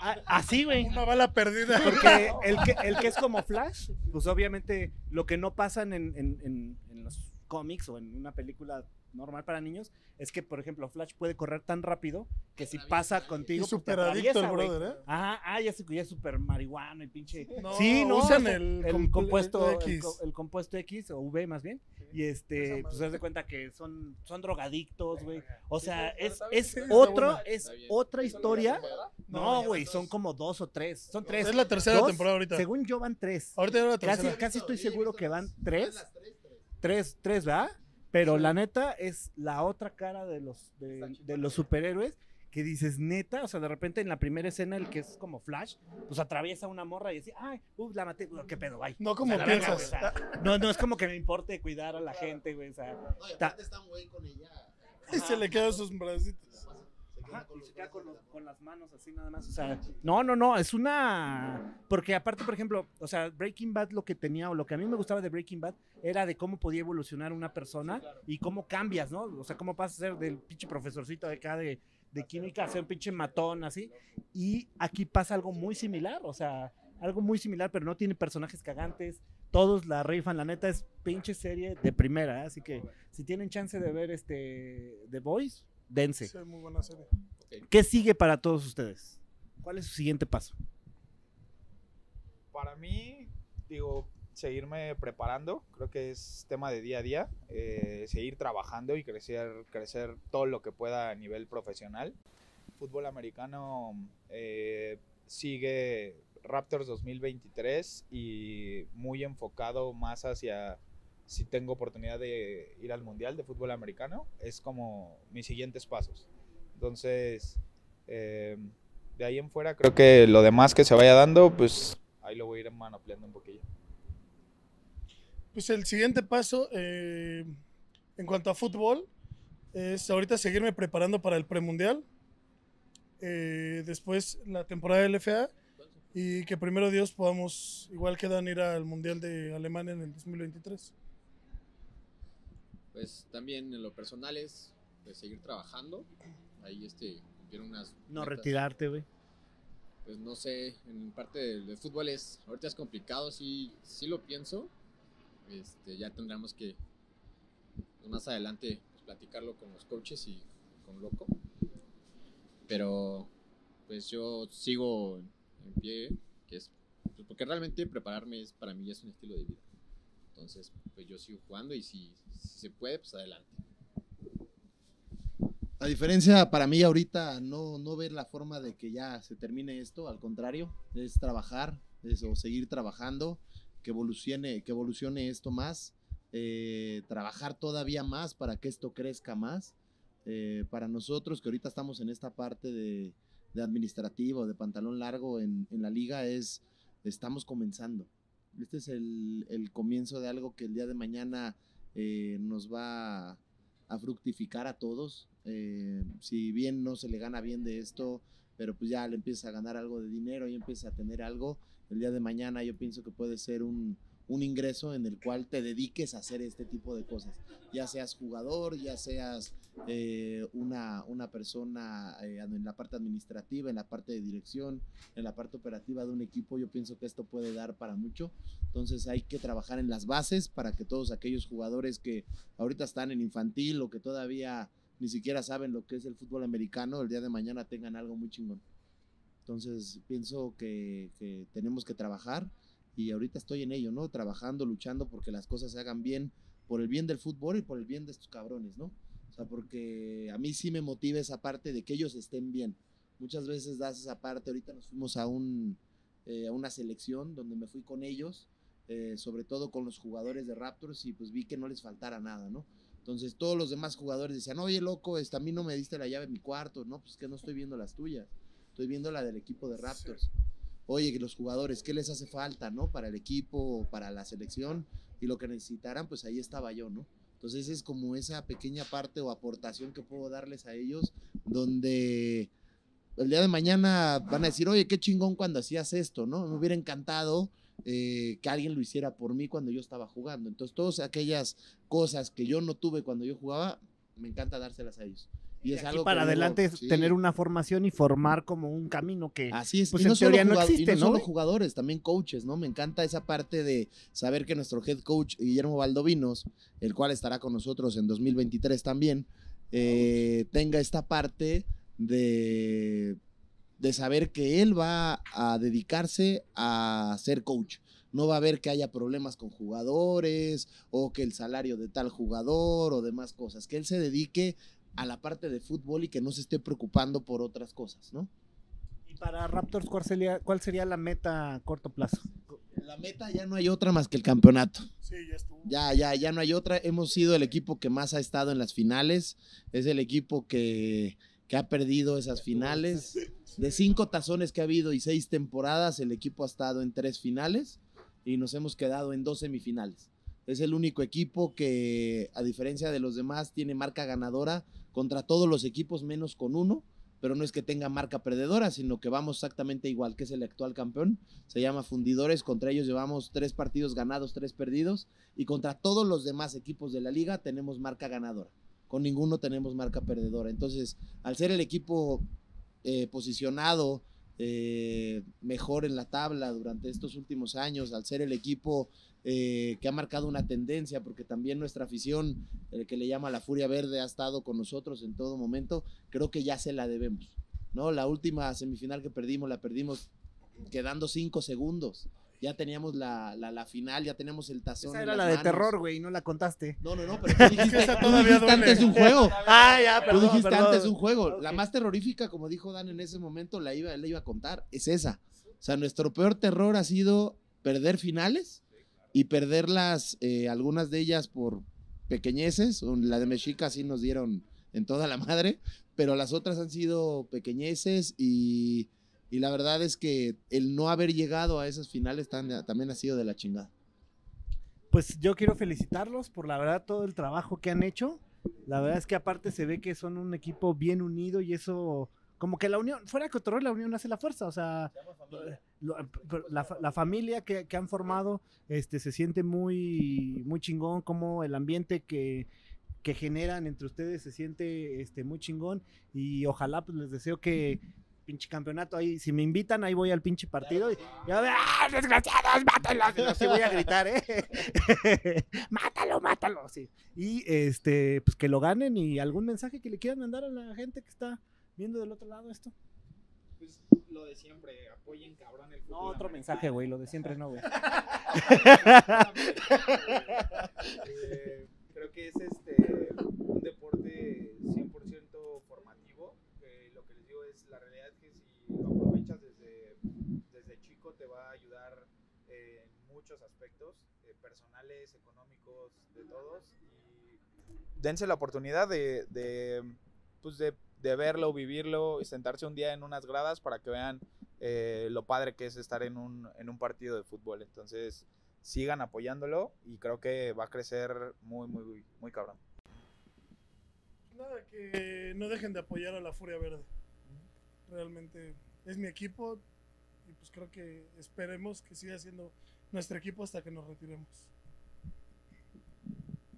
Ah, Así, güey. Una bala perdida. Porque el que, el que es como Flash, pues obviamente lo que no pasa en, en- en- en los cómics o en una película normal para niños es que, por ejemplo, Flash puede correr tan rápido que si pasa Y contigo, pues, te súper adicto el brother, ¿eh? Ajá, ah, ya sé que ya es súper marihuano y pinche. No, sí, no, usan o sea, el, el compu- compuesto el, X. co- el compuesto X o V más bien. Y este, pues haz de cuenta que son, son drogadictos, güey. O sea, es, es otro, es otra historia. No, No, güey, son como dos o tres. Son tres. Es la tercera Dos, temporada ahorita. Según yo van tres. Ahorita ya la Casi, tercera. casi estoy Sí, he seguro que van tres. Tres, tres, ¿verdad? Pero la neta es la otra cara de los, de, de los superhéroes que dices, neta, o sea, de repente en la primera escena, el que es como Flash, pues atraviesa una morra y dice, ay, uh, la maté, qué pedo, bye. No como O sea, verga, piensas. güey, o sea, no, no es como que me importe cuidar a la gente, güey, o sea. No, y aparte está un güey con ella. Y se le quedan sus bracitos. Se queda Ajá, y se queda con, los- con las manos así nada más. O sea, no, no, no, es una. Porque aparte, por ejemplo, o sea, Breaking Bad lo que tenía, o lo que a mí me gustaba de Breaking Bad, era de cómo podía evolucionar una persona y cómo cambias, ¿no? O sea, cómo pasas a ser del pinche profesorcito de acá de, de química a ser un pinche matón, así. Y aquí pasa algo muy similar, o sea, algo muy similar, pero no tiene personajes cagantes. Todos la rifan, la neta es pinche serie de primera, ¿eh? así que si tienen chance de ver este The Voice, dense. Sí, muy buena serie. ¿Qué sigue para todos ustedes? ¿Cuál es su siguiente paso? Para mí, digo, seguirme preparando, creo que es tema de día a día, eh, seguir trabajando y crecer, crecer todo lo que pueda a nivel profesional. Fútbol americano eh, sigue Raptors 2023 y muy enfocado más hacia si tengo oportunidad de ir al Mundial de Fútbol Americano, es como mis siguientes pasos. Entonces, eh, de ahí en fuera creo que lo demás que se vaya dando, pues ahí lo voy a ir manopleando un poquillo. Pues el siguiente paso, eh, en cuanto a fútbol, es ahorita seguirme preparando para el premundial. eh, después la temporada de LFA. Y que primero Dios podamos, igual que Dan, ir al Mundial de Alemania en el 2023. Pues también en lo personal es pues, seguir trabajando. Ahí este, cumplir unas. No metas. retirarte, güey. Pues no sé, en parte del, del fútbol es. Ahorita es complicado, sí, sí lo pienso. Este, ya tendremos que pues, más adelante pues, platicarlo con los coaches y con Loco. Pero pues yo sigo en pie, que es pues, porque realmente prepararme es para mí es un estilo de vida. Entonces, pues yo sigo jugando y si, si se puede, pues adelante. La diferencia para mí ahorita no, no ver la forma de que ya se termine esto, al contrario, es trabajar, es, o seguir trabajando, que evolucione, que evolucione esto más, eh, trabajar todavía más para que esto crezca más. Eh, para nosotros que ahorita estamos en esta parte de, de administrativo, de pantalón largo en, en la liga, es estamos comenzando. Este es el, el comienzo de algo que el día de mañana eh, nos va a, fructificar a todos. Eh, si bien no se le gana bien de esto, pero pues ya le empieza a ganar algo de dinero y empieza a tener algo, el día de mañana yo pienso que puede ser un, un ingreso en el cual te dediques a hacer este tipo de cosas. Ya seas jugador, ya seas eh, una, una persona eh, en la parte administrativa, en la parte de dirección, en la parte operativa de un equipo, yo pienso que esto puede dar para mucho. Entonces hay que trabajar en las bases para que todos aquellos jugadores que ahorita están en infantil o que todavía ni siquiera saben lo que es el fútbol americano, el día de mañana tengan algo muy chingón. Entonces pienso que, que tenemos que trabajar y ahorita estoy en ello, ¿no? Trabajando, luchando porque las cosas se hagan bien por el bien del fútbol y por el bien de estos cabrones, ¿no? O sea, porque a mí sí me motiva esa parte de que ellos estén bien. Muchas veces das esa parte, ahorita nos fuimos a, un, eh, a una selección donde me fui con ellos, eh, sobre todo con los jugadores de Raptors y pues vi que no les faltara nada, ¿no? Entonces todos los demás jugadores decían, oye loco, este, a mí no me diste la llave de mi cuarto, no, pues que no estoy viendo las tuyas, estoy viendo la del equipo de Raptors. Oye, los jugadores, ¿qué les hace falta, no? Para el equipo, para la selección y lo que necesitaran, pues ahí estaba yo, ¿no? Entonces es como esa pequeña parte o aportación que puedo darles a ellos, donde el día de mañana van a decir, oye, qué chingón cuando hacías esto, ¿no? Me hubiera encantado eh, que alguien lo hiciera por mí cuando yo estaba jugando. Entonces todas aquellas cosas que yo no tuve cuando yo jugaba, me encanta dárselas a ellos. Y es algo para adelante es sí. tener una formación y formar como un camino que Así es, pues y en no solo teoría no y existe, no ¿no, solo jugadores, también coaches, ¿no? Me encanta esa parte de saber que nuestro head coach Guillermo Valdovinos, el cual estará con nosotros en 2023 también, eh, tenga esta parte de, de saber que él va a dedicarse a ser coach. No va a haber que haya problemas con jugadores o que el salario de tal jugador o demás cosas. Que él se dedique a la parte de fútbol y que no se esté preocupando por otras cosas, ¿no? Y para Raptors, ¿cuál sería, cuál sería la meta a corto plazo? La meta ya no hay otra más que el campeonato. Sí, ya estuvo. Ya, ya, ya no hay otra. Hemos sido el equipo que más ha estado en las finales. Es el equipo que, que ha perdido esas finales. De cinco tazones que ha habido y seis temporadas, el equipo ha estado en tres finales y nos hemos quedado en dos semifinales. Es el único equipo que, a diferencia de los demás, tiene marca ganadora contra todos los equipos menos con uno, pero no es que tenga marca perdedora, sino que vamos exactamente igual que es el actual campeón. Se llama Fundidores, contra ellos llevamos tres partidos ganados, tres perdidos, y contra todos los demás equipos de la liga tenemos marca ganadora. Con ninguno tenemos marca perdedora. Entonces, al ser el equipo eh, posicionado eh, mejor en la tabla durante estos últimos años, al ser el equipo eh, que ha marcado una tendencia, porque también nuestra afición, el que le llama la Furia Verde, ha estado con nosotros en todo momento, creo que ya se la debemos. ¿no? La última semifinal que perdimos, la perdimos quedando cinco segundos. Ya teníamos la, la, la final, ya teníamos el tazón. Esa era la de manos. terror, güey, no la contaste. No, no, no, pero tú dijiste, Esa tú dijiste antes un juego. Ah, ya, Tú perdón, dijiste perdón. antes un juego. La más terrorífica, como dijo Dan en ese momento, la iba, la iba a contar, es esa. O sea, nuestro peor terror ha sido perder finales y perderlas, eh, algunas de ellas por pequeñeces. La de Mexica sí nos dieron en toda la madre, pero las otras han sido pequeñeces y, y la verdad es que el no haber llegado a esas finales tan- también ha sido de la chingada. Pues yo quiero felicitarlos por la verdad todo el trabajo que han hecho. La verdad es que aparte se ve que son un equipo bien unido y eso, como que la unión, fuera de cotorreo, la unión hace la fuerza. O sea, la, fa- la familia que, que han formado este, se siente muy, muy chingón, como el ambiente que, que generan entre ustedes se siente este, muy chingón. Y ojalá pues les deseo que pinche campeonato ahí, si me invitan, ahí voy al pinche partido y, y a ver, ¡ah, desgraciados, mátalos! Así voy a gritar, ¿eh? mátalo, mátalo, sí. Y este, pues que lo ganen y algún mensaje que le quieran mandar a la gente que está viendo del otro lado esto. Pues lo de siempre, apoyen cabrón el No, fútbol otro americano. mensaje, güey, lo de siempre no, güey. Eh, creo que es este un deporte 100% formativo. lo que les digo es la realidad es que si lo aprovechas desde, desde chico te va a ayudar eh, en muchos aspectos eh, personales, económicos, de todos. Y dense la oportunidad de, de, pues de, de verlo, vivirlo, y sentarse un día en unas gradas para que vean eh, lo padre que es estar en un, en un partido de fútbol. Entonces, sigan apoyándolo y creo que va a crecer muy, muy, muy cabrón. Nada, que no dejen de apoyar a la Furia Verde. Realmente es mi equipo y pues creo que esperemos que siga siendo nuestro equipo hasta que nos retiremos.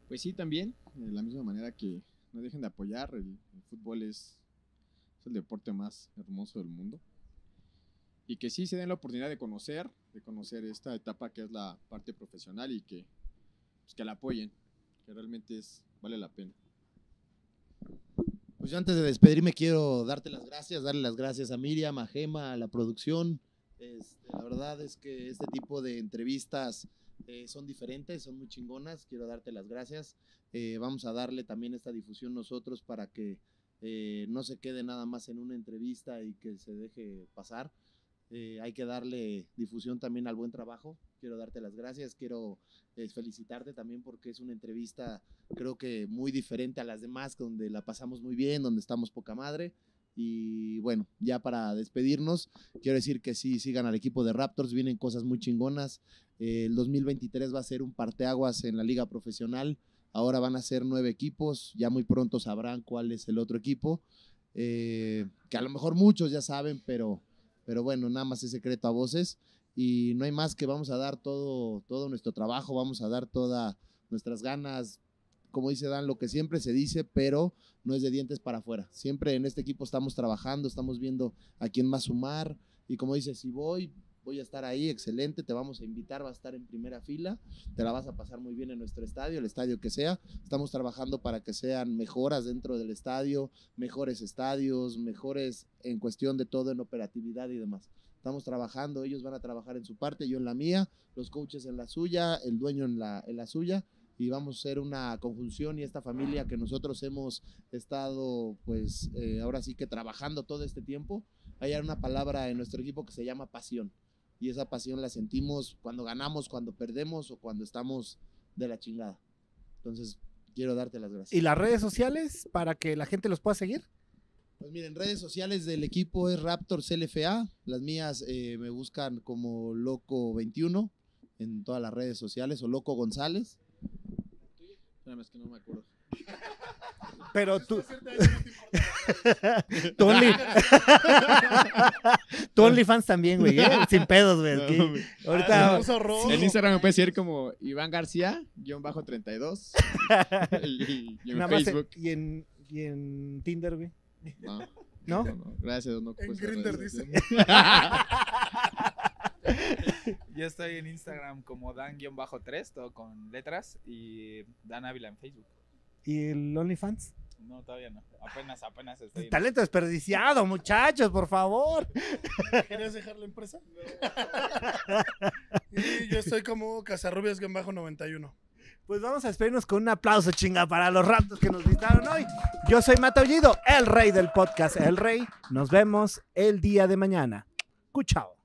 Pues sí, también, de la misma manera que no dejen de apoyar, el, fútbol es, es el deporte más hermoso del mundo. Y que sí se den la oportunidad de conocer, de conocer esta etapa que es la parte profesional y que, pues, que la apoyen, que realmente es, vale la pena. Pues yo antes de despedirme quiero darte las gracias, darle las gracias a Miriam, a Gema, a la producción. Este, la verdad es que este tipo de entrevistas eh, son diferentes, son muy chingonas. Quiero darte las gracias. Eh, vamos a darle también esta difusión nosotros para que eh, no se quede nada más en una entrevista y que se deje pasar. Eh, hay que darle difusión también al buen trabajo. Quiero darte las gracias. Quiero eh, felicitarte también porque es una entrevista creo que muy diferente a las demás, donde la pasamos muy bien, donde estamos poca madre. Y bueno, ya para despedirnos, quiero decir que sí, sigan al equipo de Raptors, vienen cosas muy chingonas. Eh, el 2023 va a ser un parteaguas en la liga profesional. Ahora van a ser nueve equipos, ya muy pronto sabrán cuál es el otro equipo. Eh, que a lo mejor muchos ya saben, pero, pero bueno, nada más es secreto a voces. Y no hay más que vamos a dar todo, todo nuestro trabajo, vamos a dar todas nuestras ganas, como dice Dan, lo que siempre se dice, pero no es de dientes para afuera. Siempre en este equipo estamos trabajando, estamos viendo a quién más sumar. Y como dice, si voy, voy a estar ahí, excelente, te vamos a invitar, va a estar en primera fila, te la vas a pasar muy bien en nuestro estadio, el estadio que sea. Estamos trabajando para que sean mejoras dentro del estadio, mejores estadios, mejores en cuestión de todo, en operatividad y demás. Estamos trabajando, ellos van a trabajar en su parte, yo en la mía, los coaches en la suya, el dueño en la, en la suya y vamos a ser una conjunción y esta familia que nosotros hemos estado, pues, eh, ahora sí que trabajando todo este tiempo. Hay una palabra en nuestro equipo que se llama pasión y esa pasión la sentimos cuando ganamos, cuando perdemos o cuando estamos de la chingada. Entonces, quiero darte las gracias. ¿Y las redes sociales para que la gente los pueda seguir? Pues miren, redes sociales del equipo es Raptors LFA. Las mías eh, me buscan como Loco21 en todas las redes sociales o Loco González. Espérame, es que no me acuerdo. Pero tú, Después tu, Only... tu OnlyFans también, güey, ¿eh? sin pedos, güey. No, aquí. güey. Ah, Ahorita, rojo. En Instagram me puedes seguir como Iván García, guion bajo 32. y, y en nada más, Facebook. y, en, y en Tinder, güey. No, ¿No? no, no, gracias. No En Grindr, dice. Yo estoy en Instagram como Dan-3, todo con letras, y Dan Ávila en Facebook. ¿Y el OnlyFans? No, todavía no. Apenas, apenas estoy. en- Talento desperdiciado, muchachos, por favor. ¿Querías dejar la empresa? y yo estoy como Casarrubias-91. Pues vamos a despedirnos con un aplauso, chinga, para los raptos que nos visitaron hoy. Yo soy Mataullido, el rey del podcast El Rey. Nos vemos el día de mañana. Cuchao.